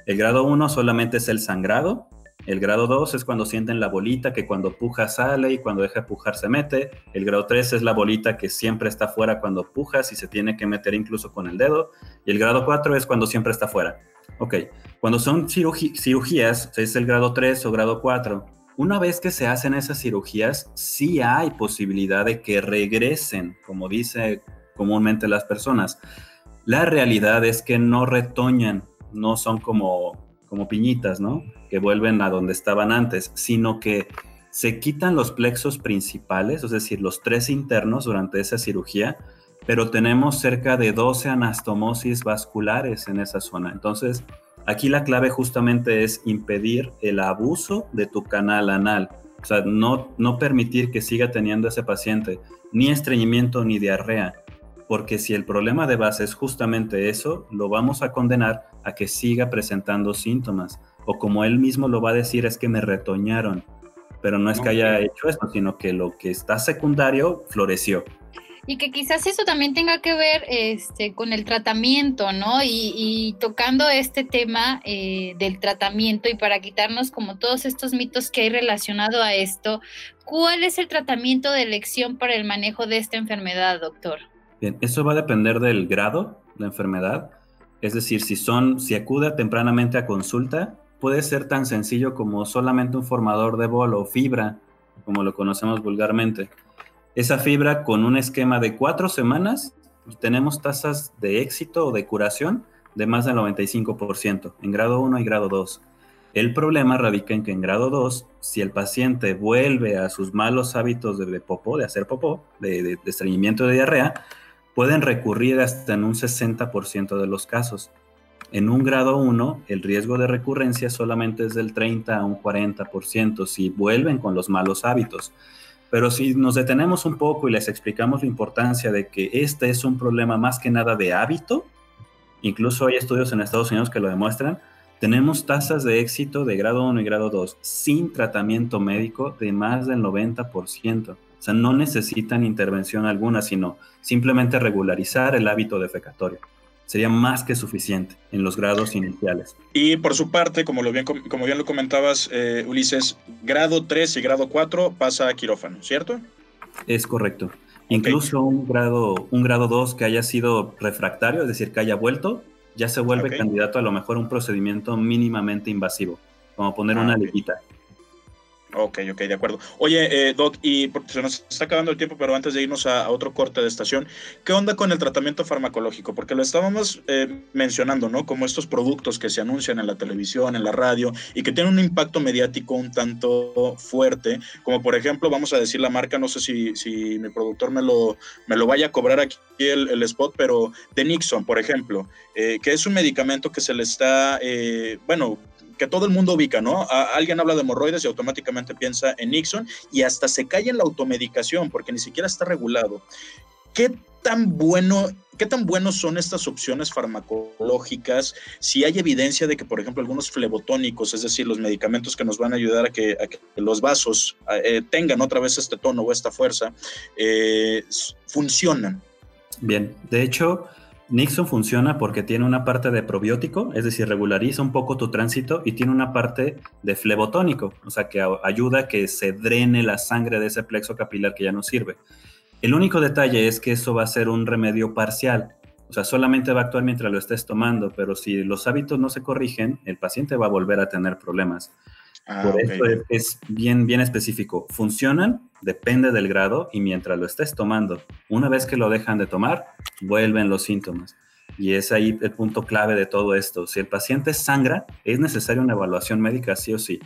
El grado 1 solamente es el sangrado. El grado 2 es cuando sienten la bolita que cuando puja sale y cuando deja de pujar se mete. El grado 3 es la bolita que siempre está fuera cuando pujas y se tiene que meter incluso con el dedo. Y el grado 4 es cuando siempre está fuera. Ok, cuando son cirugías, es el grado 3 o grado 4, una vez que se hacen esas cirugías, sí hay posibilidad de que regresen, como dice comúnmente las personas. La realidad es que no retoñan, no son como, como piñitas, ¿no? Que vuelven a donde estaban antes, sino que se quitan los plexos principales, es decir, los tres internos durante esa cirugía, pero tenemos cerca de 12 anastomosis vasculares en esa zona. Entonces, Aquí la clave justamente es impedir el abuso de tu canal anal. O sea, no, no permitir que siga teniendo ese paciente ni estreñimiento ni diarrea. Porque si el problema de base es justamente eso, lo vamos a condenar a que siga presentando síntomas. O como él mismo lo va a decir, es que me retoñaron. Pero no es que haya hecho eso, sino que lo que está secundario floreció. Y que quizás eso también tenga que ver este, con el tratamiento, ¿no? Y, tocando este tema eh, del tratamiento y para quitarnos como todos estos mitos que hay relacionado a esto, ¿cuál es el tratamiento de elección para el manejo de esta enfermedad, doctor? Bien, eso va a depender del grado de enfermedad, es decir, si son, si acude tempranamente a consulta, puede ser tan sencillo como solamente un formador de bolo o fibra, como lo conocemos vulgarmente esa fibra con un esquema de cuatro semanas tenemos tasas de éxito o de curación de más del 95% en grado 1 y grado 2. El problema radica en que en grado 2, si el paciente vuelve a sus malos hábitos de, popó, de hacer popó, de, de, de estreñimiento de diarrea, pueden recurrir hasta en un 60% de los casos. En un grado 1, el riesgo de recurrencia solamente es del 30 a un 40% si vuelven con los malos hábitos. Pero si nos detenemos un poco y les explicamos la importancia de que este es un problema más que nada de hábito, incluso hay estudios en Estados Unidos que lo demuestran, tenemos tasas de éxito de grado 1 y grado 2 sin tratamiento médico de más del 90%. O sea, no necesitan intervención alguna, sino simplemente regularizar el hábito defecatorio sería más que suficiente en los grados iniciales. Y por su parte, como, lo bien, como bien lo comentabas, eh, Ulises, grado 3 y grado 4 pasa a quirófano, ¿cierto? Es correcto. Incluso un grado, un grado 2 que haya sido refractario, es decir, que haya vuelto, ya se vuelve candidato a lo mejor a un procedimiento mínimamente invasivo, como poner una okay. Ok, ok, de acuerdo. Oye, eh, Doc, y se nos está acabando el tiempo, pero antes de irnos a, otro corte de estación, ¿qué onda con el tratamiento farmacológico? Porque lo estábamos eh, mencionando, ¿no? Como estos productos que se anuncian en la televisión, en la radio, y que tienen un impacto mediático un tanto fuerte, como por ejemplo, vamos a decir la marca, no sé si, mi productor me lo, me lo vaya a cobrar aquí el, el spot, pero de Nixon, por ejemplo, eh, que es un medicamento que se le está, eh, bueno, que todo el mundo ubica, ¿no? alguien habla de hemorroides y automáticamente piensa en Nixon y hasta se cae en la automedicación porque ni siquiera está regulado. ¿Qué tan bueno, qué tan buenos son estas opciones farmacológicas? Si hay evidencia de que, por ejemplo, algunos flebotónicos, es decir, los medicamentos que nos van a ayudar a que, los vasos eh, tengan otra vez este tono o esta fuerza, eh, funcionan. Bien, de hecho, Nixon funciona porque tiene una parte de probiótico, es decir, regulariza un poco tu tránsito y tiene una parte de flebotónico, o sea, que ayuda a que se drene la sangre de ese plexo capilar que ya no sirve. El único detalle es que eso va a ser un remedio parcial, o sea, solamente va a actuar mientras lo estés tomando, pero si los hábitos no se corrigen, el paciente va a volver a tener problemas. Ah, Por eso es, bien, bien específico. Funcionan, depende del grado y mientras lo estés tomando. Una vez que lo dejan de tomar, vuelven los síntomas. Y es ahí el punto clave de todo esto. Si el paciente sangra, es necesaria una evaluación médica sí o sí.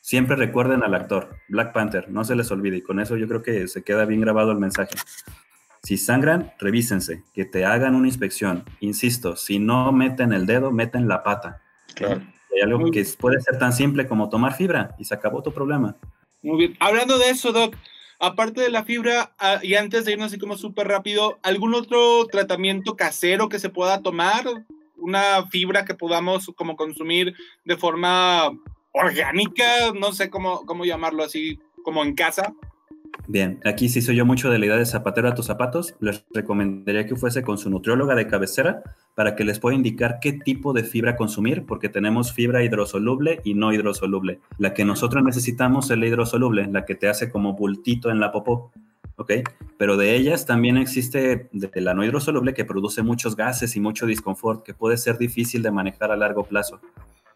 Siempre recuerden al actor, Black Panther, no se les olvide. Y con eso yo creo que se queda bien grabado el mensaje. Si sangran, revísense, que te hagan una inspección. Insisto, si no meten el dedo, meten la pata. Claro. Hay algo que puede ser tan simple como tomar fibra y se acabó tu problema. Muy bien. Hablando de eso, Doc, aparte de la fibra, ah, y antes de irnos así como súper rápido, ¿algún otro tratamiento casero que se pueda tomar? ¿Una fibra que podamos como consumir de forma orgánica? No sé cómo, cómo llamarlo así, como en casa. Bien, aquí sí soy yo mucho de la idea de zapatero a tus zapatos. Les recomendaría que fuese con su nutrióloga de cabecera para que les pueda indicar qué tipo de fibra consumir, porque tenemos fibra hidrosoluble y no hidrosoluble. La que nosotros necesitamos es la hidrosoluble, la que te hace como bultito en la popó. ¿ok? Pero de ellas también existe de la no hidrosoluble que produce muchos gases y mucho disconfort que puede ser difícil de manejar a largo plazo.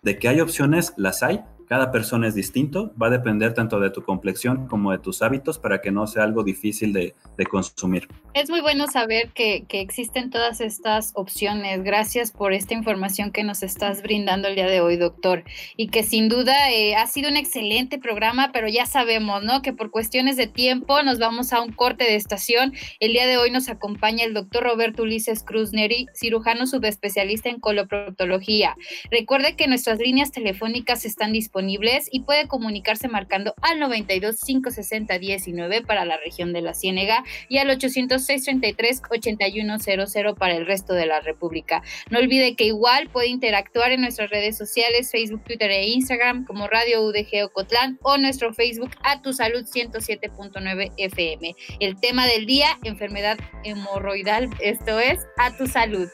De que hay opciones, las hay, cada persona es distinto, va a depender tanto de tu complexión como de tus hábitos para que no sea algo difícil de, consumir. Es muy bueno saber que, existen todas estas opciones. Gracias por esta información que nos estás brindando el día de hoy, doctor. Y que sin duda eh, ha sido un excelente programa, pero ya sabemos, ¿no? Que por cuestiones de tiempo nos vamos a un corte de estación. El día de hoy nos acompaña el doctor Roberto Ulises Cruz Neri, cirujano subespecialista en coloproctología. Recuerde que nuestras líneas telefónicas están disponibles y puede comunicarse marcando al 92 560 19 para la región de la Ciénega y al 806 33 8100 para el resto de la República. No olvide que igual puede interactuar en nuestras redes sociales, Facebook, Twitter e Instagram como Radio UDG Ocotlán o nuestro Facebook a tu salud 107.9 FM. El tema del día, enfermedad hemorroidal, esto es a tu salud.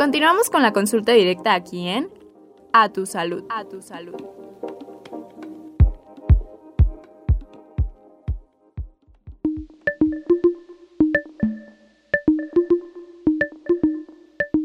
Continuamos con la consulta directa aquí en A tu salud. A tu salud.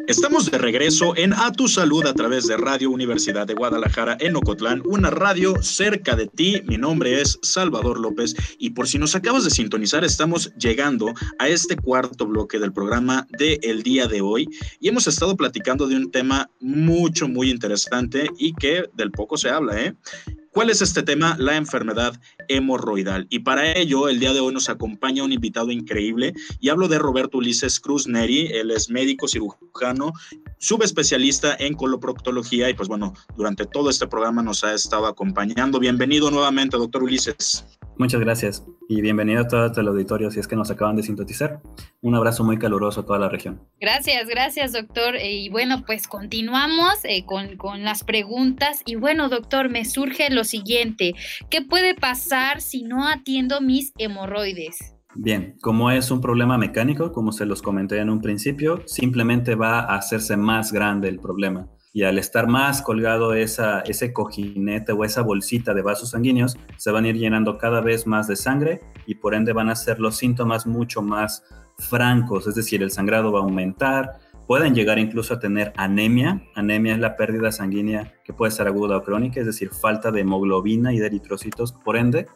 Estamos de regreso en A Tu Salud a través de Radio Universidad de Guadalajara en Ocotlán, una radio cerca de ti. Mi nombre es Salvador López y por si nos acabas de sintonizar, estamos llegando a este cuarto bloque del programa de el día de hoy y hemos estado platicando de un tema mucho, muy interesante y que del poco se habla, ¿eh? ¿Cuál es este tema? La enfermedad hemorroidal. Y para ello, el día de hoy nos acompaña un invitado increíble y hablo de Roberto Ulises Cruz Neri. Él es médico cirujano, subespecialista en coloproctología y pues bueno, durante todo este programa nos ha estado acompañando. Bienvenido nuevamente, doctor Ulises. Muchas gracias y bienvenido a todo el auditorio si es que nos acaban de sintetizar. Un abrazo muy caluroso a toda la región. Gracias, gracias doctor. Y bueno, pues continuamos eh, con, con las preguntas. Y bueno, doctor, me surge lo siguiente. ¿Qué puede pasar si no atiendo mis hemorroides? Bien, como es un problema mecánico, como se los comenté en un principio, simplemente va a hacerse más grande el problema y al estar más colgado esa, ese cojinete o esa bolsita de vasos sanguíneos, se van a ir llenando cada vez más de sangre y por ende van a ser los síntomas mucho más francos, es decir, el sangrado va a aumentar, pueden llegar incluso a tener anemia. Anemia es la pérdida sanguínea que puede ser aguda o crónica, es decir, falta de hemoglobina y de eritrocitos, por ende,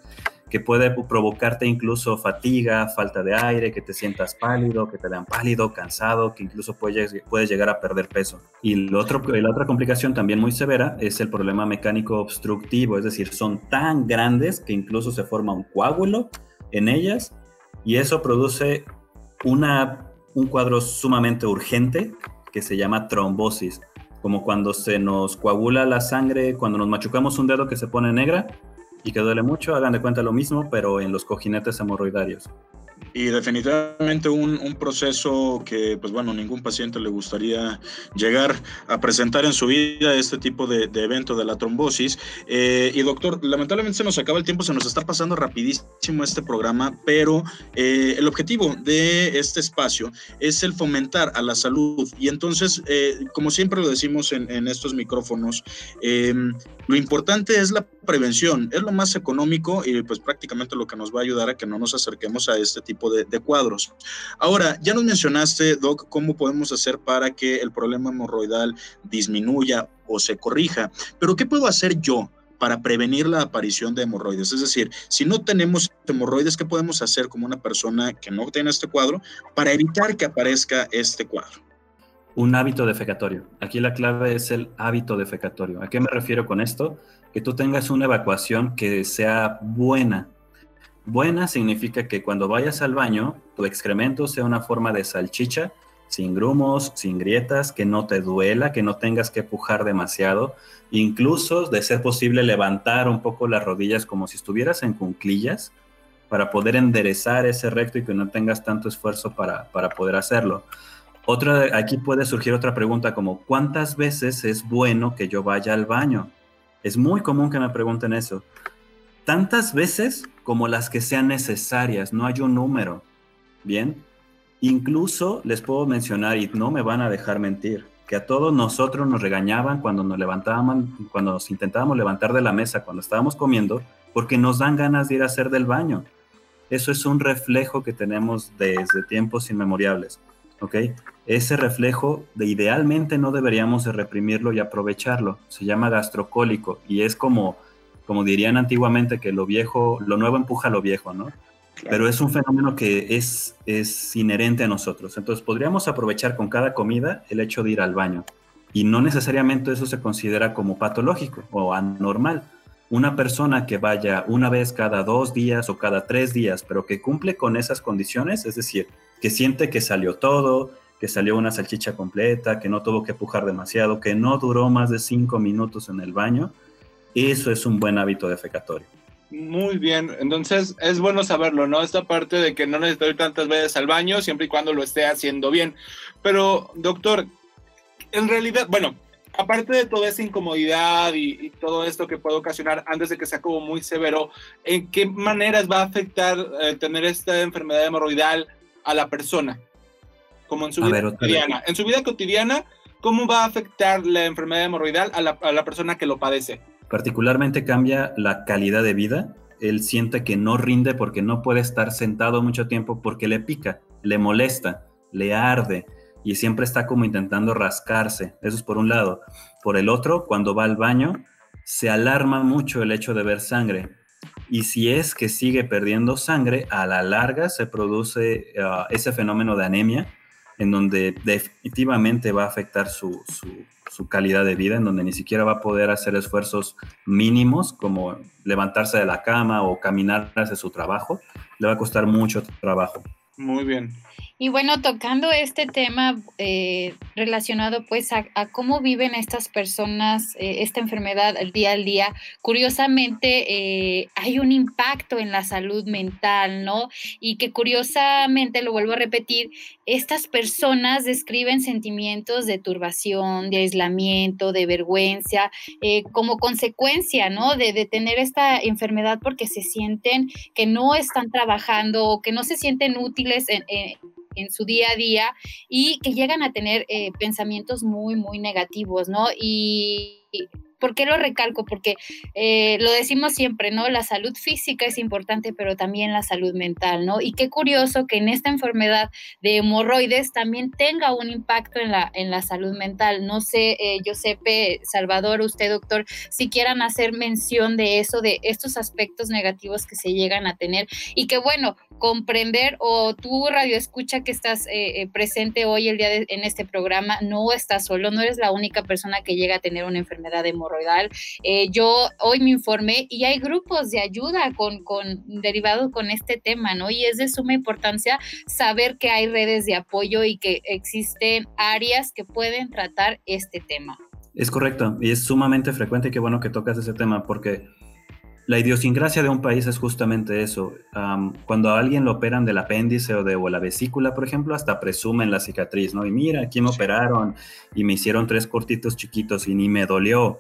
que puede provocarte incluso fatiga, falta de aire, que te sientas pálido, que te vean pálido, cansado, que incluso puedes, puedes llegar a perder peso. Y lo otro, la otra complicación también muy severa es el problema mecánico obstructivo, es decir, son tan grandes que incluso se forma un coágulo en ellas y eso produce una, un cuadro sumamente urgente que se llama trombosis, como cuando se nos coagula la sangre, cuando nos machucamos un dedo que se pone negra, y que duele mucho, hagan de cuenta lo mismo, pero en los cojinetes hemorroidarios. Y definitivamente un, un, proceso que, pues bueno, ningún paciente le gustaría llegar a presentar en su vida este tipo de, evento de la trombosis. Eh, y doctor, lamentablemente se nos acaba el tiempo, se nos está pasando rapidísimo este programa, pero eh, el objetivo de este espacio es el fomentar a la salud. Y entonces, eh, como siempre lo decimos en, en estos micrófonos, lo importante es la prevención, es lo más económico y pues prácticamente lo que nos va a ayudar a que no nos acerquemos a este tipo de, de cuadros. Ahora, ya nos mencionaste, Doc, cómo podemos hacer para que el problema hemorroidal disminuya o se corrija, pero ¿qué puedo hacer yo? para prevenir la aparición de hemorroides. Es decir, si no tenemos hemorroides, ¿qué podemos hacer como una persona que no tiene este cuadro para evitar que aparezca este cuadro? Un hábito defecatorio. Aquí la clave es el hábito defecatorio. ¿A qué me refiero con esto? Que tú tengas una evacuación que sea buena. Buena significa que cuando vayas al baño, tu excremento sea una forma de salchicha, sin grumos, sin grietas, que no te duela, que no tengas que pujar demasiado, incluso de ser posible levantar un poco las rodillas como si estuvieras en cunclillas para poder enderezar ese recto y que no tengas tanto esfuerzo para, para poder hacerlo. Otra, aquí puede surgir otra pregunta como, ¿cuántas veces es bueno que yo vaya al baño? Es muy común que me pregunten eso. Tantas veces como las que sean necesarias, no hay un número. Bien, incluso les puedo mencionar, y no me van a dejar mentir, que a todos nosotros nos regañaban cuando nos levantábamos, cuando nos intentábamos levantar de la mesa, cuando estábamos comiendo, porque nos dan ganas de ir a hacer del baño. Eso es un reflejo que tenemos desde tiempos inmemoriales. ¿ok? Ese reflejo de idealmente no deberíamos de reprimirlo y aprovecharlo. Se llama gastrocólico y es como, como dirían antiguamente que lo viejo, lo nuevo empuja a lo viejo, ¿no? Pero es un fenómeno que es, es inherente a nosotros. Entonces podríamos aprovechar con cada comida el hecho de ir al baño. Y no necesariamente eso se considera como patológico o anormal. Una persona que vaya una vez cada dos días o cada tres días, pero que cumple con esas condiciones, es decir, que siente que salió todo, que salió una salchicha completa, que no tuvo que pujar demasiado, que no duró más de cinco minutos en el baño, eso es un buen hábito defecatorio. Muy bien, entonces es bueno saberlo, ¿no? Esta parte de que no necesito ir tantas veces al baño siempre y cuando lo esté haciendo bien. Pero, doctor, en realidad, bueno, aparte de toda esa incomodidad y, todo esto que puede ocasionar antes de que sea como muy severo, ¿en qué maneras va a afectar eh, tener esta enfermedad hemorroidal a la persona? Como en su vida cotidiana. En su vida cotidiana, ¿cómo va a afectar la enfermedad hemorroidal a la, a la persona que lo padece? Particularmente cambia la calidad de vida. Él siente que no rinde porque no puede estar sentado mucho tiempo porque le pica, le molesta, le arde y siempre está como intentando rascarse. Eso es por un lado. Por el otro, cuando va al baño, se alarma mucho el hecho de ver sangre. Y si es que sigue perdiendo sangre, a la larga se produce ah, ese fenómeno de anemia, en donde definitivamente va a afectar su, su, calidad de vida, en donde ni siquiera va a poder hacer esfuerzos mínimos como levantarse de la cama o caminar hacia su trabajo. Le va a costar mucho trabajo. Muy bien. Y bueno, tocando este tema eh, relacionado pues a, cómo viven estas personas eh, esta enfermedad al día al día, curiosamente eh, hay un impacto en la salud mental, ¿no? Y que curiosamente, lo vuelvo a repetir, estas personas describen sentimientos de turbación, de aislamiento, de vergüenza, como consecuencia, ¿no? De, tener esta enfermedad porque se sienten que no están trabajando o que no se sienten útiles en su día a día y que llegan a tener eh, pensamientos muy, muy negativos, ¿no? Y ¿Por qué lo recalco? Porque eh, lo decimos siempre, ¿no? La salud física es importante, pero también la salud mental, ¿no? Y qué curioso que en esta enfermedad de hemorroides también tenga un impacto en la, en la salud mental. No sé, eh, Giuseppe, Salvador, usted, doctor, si quieran hacer mención de eso, de estos aspectos negativos que se llegan a tener y que, bueno, comprender o tú, Radio Escucha, que estás eh, eh, presente hoy el día en este programa, no estás solo, no eres la única persona que llega a tener una enfermedad hemorroide eh, yo hoy me informé y hay grupos de ayuda con, con derivados con este tema, ¿no? Y es de suma importancia saber que hay redes de apoyo y que existen áreas que pueden tratar este tema. Es correcto y es sumamente frecuente y qué bueno que tocas ese tema porque la idiosincrasia de un país es justamente eso. cuando a alguien lo operan del apéndice o de la vesícula, por ejemplo, hasta presumen la cicatriz, ¿no? Y mira, aquí me operaron y me hicieron tres cortitos chiquitos y ni me dolió.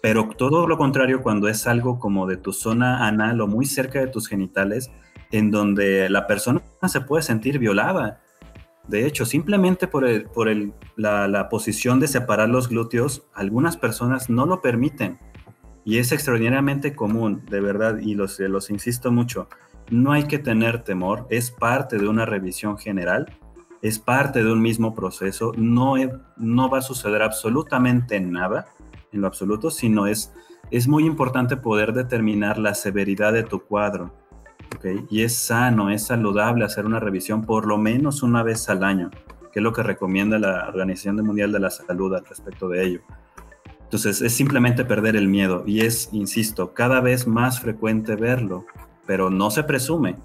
Pero todo lo contrario cuando es algo como de tu zona anal o muy cerca de tus genitales, en donde la persona se puede sentir violada. De hecho, simplemente por, por la, la posición de separar los glúteos, algunas personas no lo permiten y es extraordinariamente común, de verdad, y los, los insisto mucho, no hay que tener temor, es parte de una revisión general, es parte de un mismo proceso, no, no va a suceder absolutamente nada en lo absoluto, sino es, es muy importante poder determinar la severidad de tu cuadro. ¿okay? Y es sano, es saludable hacer una revisión por lo menos una vez al año, que es lo que recomienda la Organización Mundial de la Salud al respecto de ello. Entonces es simplemente perder el miedo y es, insisto, cada vez más frecuente verlo, pero no se presume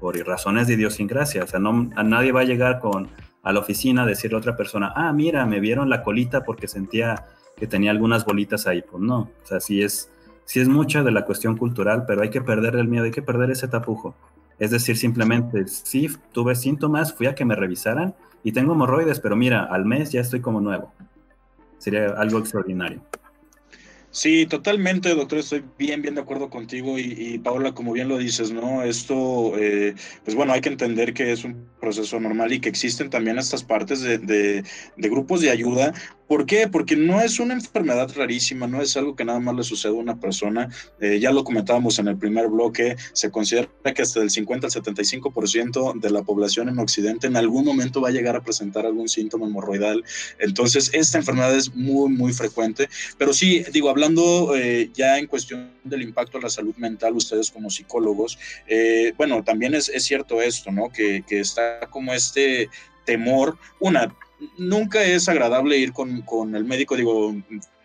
por razones de idiosincrasia. O sea, a nadie va a llegar con, a la oficina a decirle a otra persona, ah, mira, me vieron la colita porque sentía que tenía algunas bolitas ahí. Pues no, o sea, sí es, sí es mucha de la cuestión cultural, pero hay que perder el miedo, hay que perder ese tapujo. Es decir, simplemente, sí, tuve síntomas, fui a que me revisaran y tengo hemorroides, pero mira, al mes ya estoy como nuevo. Sería algo extraordinario. Sí, totalmente, doctor, estoy bien, bien de acuerdo contigo y, Paola, como bien lo dices, ¿no? Esto, eh, pues bueno, hay que entender que es un proceso normal y que existen también estas partes de, de, grupos de ayuda. ¿Por qué? Porque no es una enfermedad rarísima, no es algo que nada más le sucede a una persona. Eh, ya lo comentábamos en el primer bloque, se considera que hasta el 50 al 75% de la población en Occidente en algún momento va a llegar a presentar algún síntoma hemorroidal. Entonces, esta enfermedad es muy, muy frecuente. Pero sí, digo, hablando eh, ya en cuestión del impacto a la salud mental, ustedes como psicólogos, eh, bueno, también es, es, cierto esto, ¿no? Que, que está como este temor, una, nunca es agradable ir con, con, el médico, digo,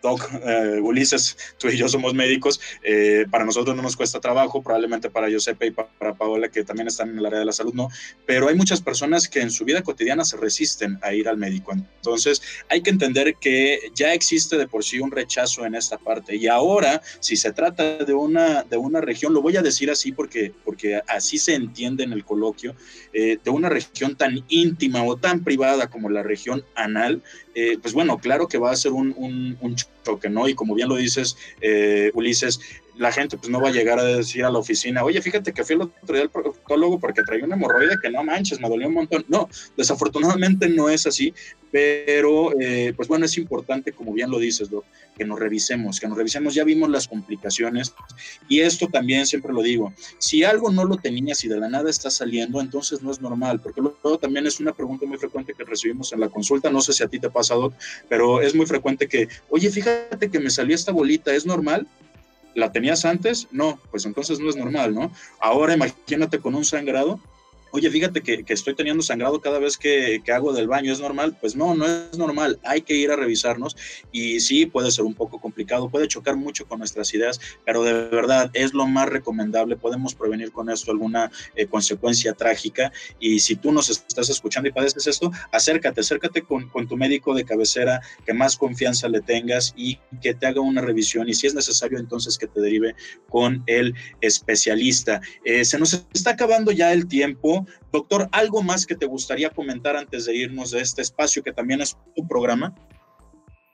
Doc, eh, Ulises, tú y yo somos médicos, eh, para nosotros no nos cuesta trabajo, probablemente para Giuseppe y para Paola, que también están en el área de la salud, no, pero hay muchas personas que en su vida cotidiana se resisten a ir al médico. Entonces, hay que entender que ya existe de por sí un rechazo en esta parte. Y ahora, si se trata de una, de una región, lo voy a decir así porque, porque así se entiende en el coloquio, eh, de una región tan íntima o tan privada como la región anal, eh, pues bueno, claro que va a ser un, un, choque, ¿no? Y como bien lo dices, eh, Ulises, la gente pues no va a llegar a decir a la oficina, oye, fíjate que fui el otro día al proctólogo porque traía una hemorroide que no manches, me dolió un montón. No, desafortunadamente no es así, pero eh, pues bueno, es importante, como bien lo dices, que nos revisemos, que nos revisemos, ya vimos las complicaciones y esto también siempre lo digo, si algo no lo tenías y de la nada está saliendo, entonces no es normal, porque luego también es una pregunta muy frecuente que recibimos en la consulta, no sé si a ti te pasa, Doc, pero es muy frecuente que, oye, fíjate que me salió esta bolita, ¿es normal? ¿La tenías antes? No, pues entonces no es normal, ¿no? Ahora imagínate con un sangrado, oye, fíjate que, estoy teniendo sangrado cada vez que, hago del baño, ¿es normal? Pues no, no es normal, hay que ir a revisarnos y sí, puede ser un poco complicado, puede chocar mucho con nuestras ideas, pero de verdad es lo más recomendable, podemos prevenir con esto alguna eh, consecuencia trágica y si tú nos estás escuchando y padeces esto, acércate, acércate con, tu médico de cabecera, que más confianza le tengas y que te haga una revisión y si es necesario entonces que te derive con el especialista. Eh, se nos está acabando ya el tiempo. Doctor, ¿algo más que te gustaría comentar antes de irnos de este espacio que también es tu programa?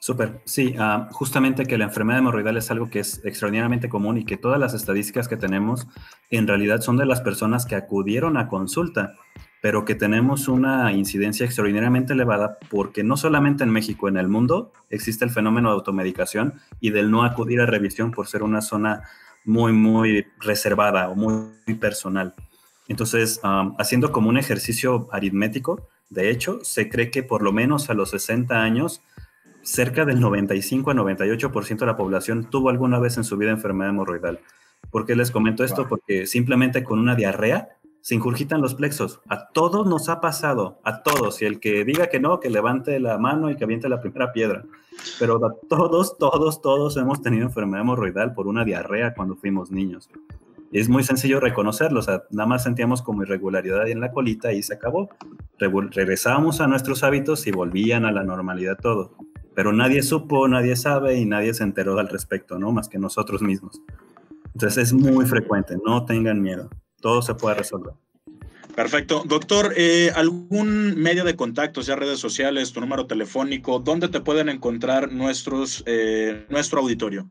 Súper, sí, ah, justamente que la enfermedad hemorroidal es algo que es extraordinariamente común y que todas las estadísticas que tenemos en realidad son de las personas que acudieron a consulta, pero que tenemos una incidencia extraordinariamente elevada porque no solamente en México, en el mundo existe el fenómeno de automedicación y del no acudir a revisión por ser una zona muy, muy reservada o muy personal. Entonces, haciendo como un ejercicio aritmético, de hecho, se cree que por lo menos a los 60 años, cerca del 95 a 98% de la población tuvo alguna vez en su vida enfermedad hemorroidal. ¿Por qué les comento esto? Porque simplemente con una diarrea se incurgitan los plexos. A todos nos ha pasado, a todos. Y el que diga que no, que levante la mano y que aviente la primera piedra. Pero a todos, todos, todos hemos tenido enfermedad hemorroidal por una diarrea cuando fuimos niños es muy sencillo reconocerlo, o sea, nada más sentíamos como irregularidad en la colita y se acabó. regresábamos a nuestros hábitos y volvían a la normalidad todo. Pero nadie supo, nadie sabe y nadie se enteró al respecto, ¿no? Más que nosotros mismos. Entonces es muy frecuente, no tengan miedo, todo se puede resolver. Perfecto. Doctor, eh, ¿algún medio de contacto, sea redes sociales, tu número telefónico, dónde te pueden encontrar nuestros, eh, nuestro auditorio?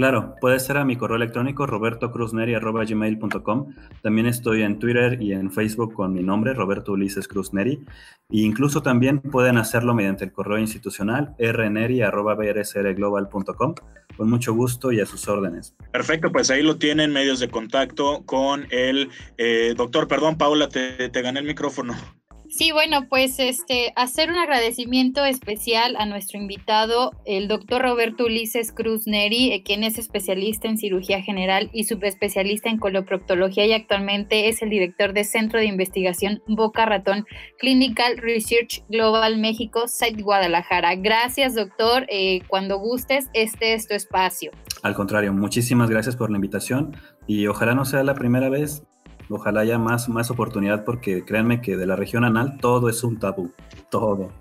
Claro, puede ser a mi correo electrónico robertocruzneri.gmail.com. También estoy en Twitter y en Facebook con mi nombre, Roberto Ulises Cruzneri. E incluso también pueden hacerlo mediante el correo institucional rneri.brsrglobal.com. Con mucho gusto y a sus órdenes. Perfecto, pues ahí lo tienen, medios de contacto con el eh, doctor. Perdón, Paula, te, te gané el micrófono. Sí, bueno, pues este, hacer un agradecimiento especial a nuestro invitado, el doctor Roberto Ulises Cruz Neri, eh, quien es especialista en cirugía general y subespecialista en coloproctología y actualmente es el director de Centro de Investigación Boca Ratón Clinical Research Global México, Site Guadalajara. Gracias, doctor. Eh, cuando gustes, este es tu espacio. Al contrario, muchísimas gracias por la invitación y ojalá no sea la primera vez Ojalá haya más, más oportunidad porque créanme que de la región anal todo es un tabú, todo.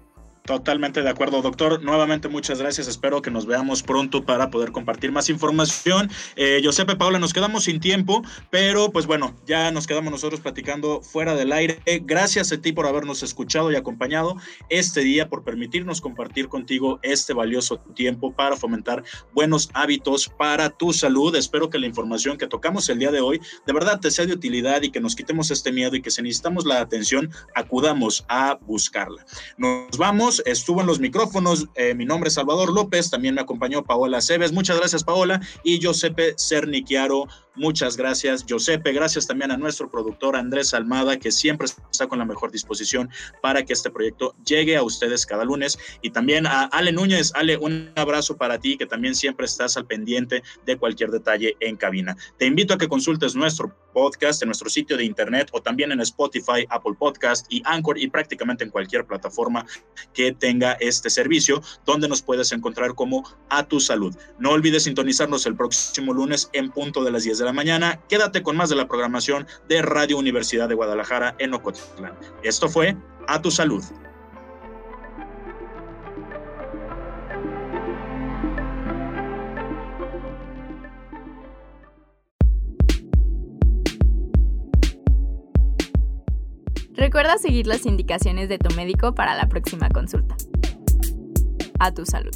Totalmente de acuerdo, doctor. Nuevamente muchas gracias. Espero que nos veamos pronto para poder compartir más información. Eh, Josepe Paula, nos quedamos sin tiempo, pero pues bueno, ya nos quedamos nosotros platicando fuera del aire. Gracias a ti por habernos escuchado y acompañado este día, por permitirnos compartir contigo este valioso tiempo para fomentar buenos hábitos para tu salud. Espero que la información que tocamos el día de hoy de verdad te sea de utilidad y que nos quitemos este miedo y que si necesitamos la atención, acudamos a buscarla. Nos vamos estuvo en los micrófonos. Eh, mi nombre es Salvador López, también me acompañó Paola Cebes. Muchas gracias, Paola. Y Giuseppe Cerniquiaro. Muchas gracias. Josepe, gracias también a nuestro productor Andrés Almada, que siempre está con la mejor disposición para que este proyecto llegue a ustedes cada lunes. Y también a Ale Núñez. Ale, un abrazo para ti, que también siempre estás al pendiente de cualquier detalle en cabina. Te invito a que consultes nuestro podcast en nuestro sitio de internet o también en Spotify, Apple Podcast y Anchor y prácticamente en cualquier plataforma que tenga este servicio, donde nos puedes encontrar como A Tu Salud. No olvides sintonizarnos el próximo lunes en punto de las 10 de mañana. Quédate con más de la programación de Radio Universidad de Guadalajara en Ocotlán. Esto fue A Tu Salud. Recuerda seguir las indicaciones de tu médico para la próxima consulta. A tu salud.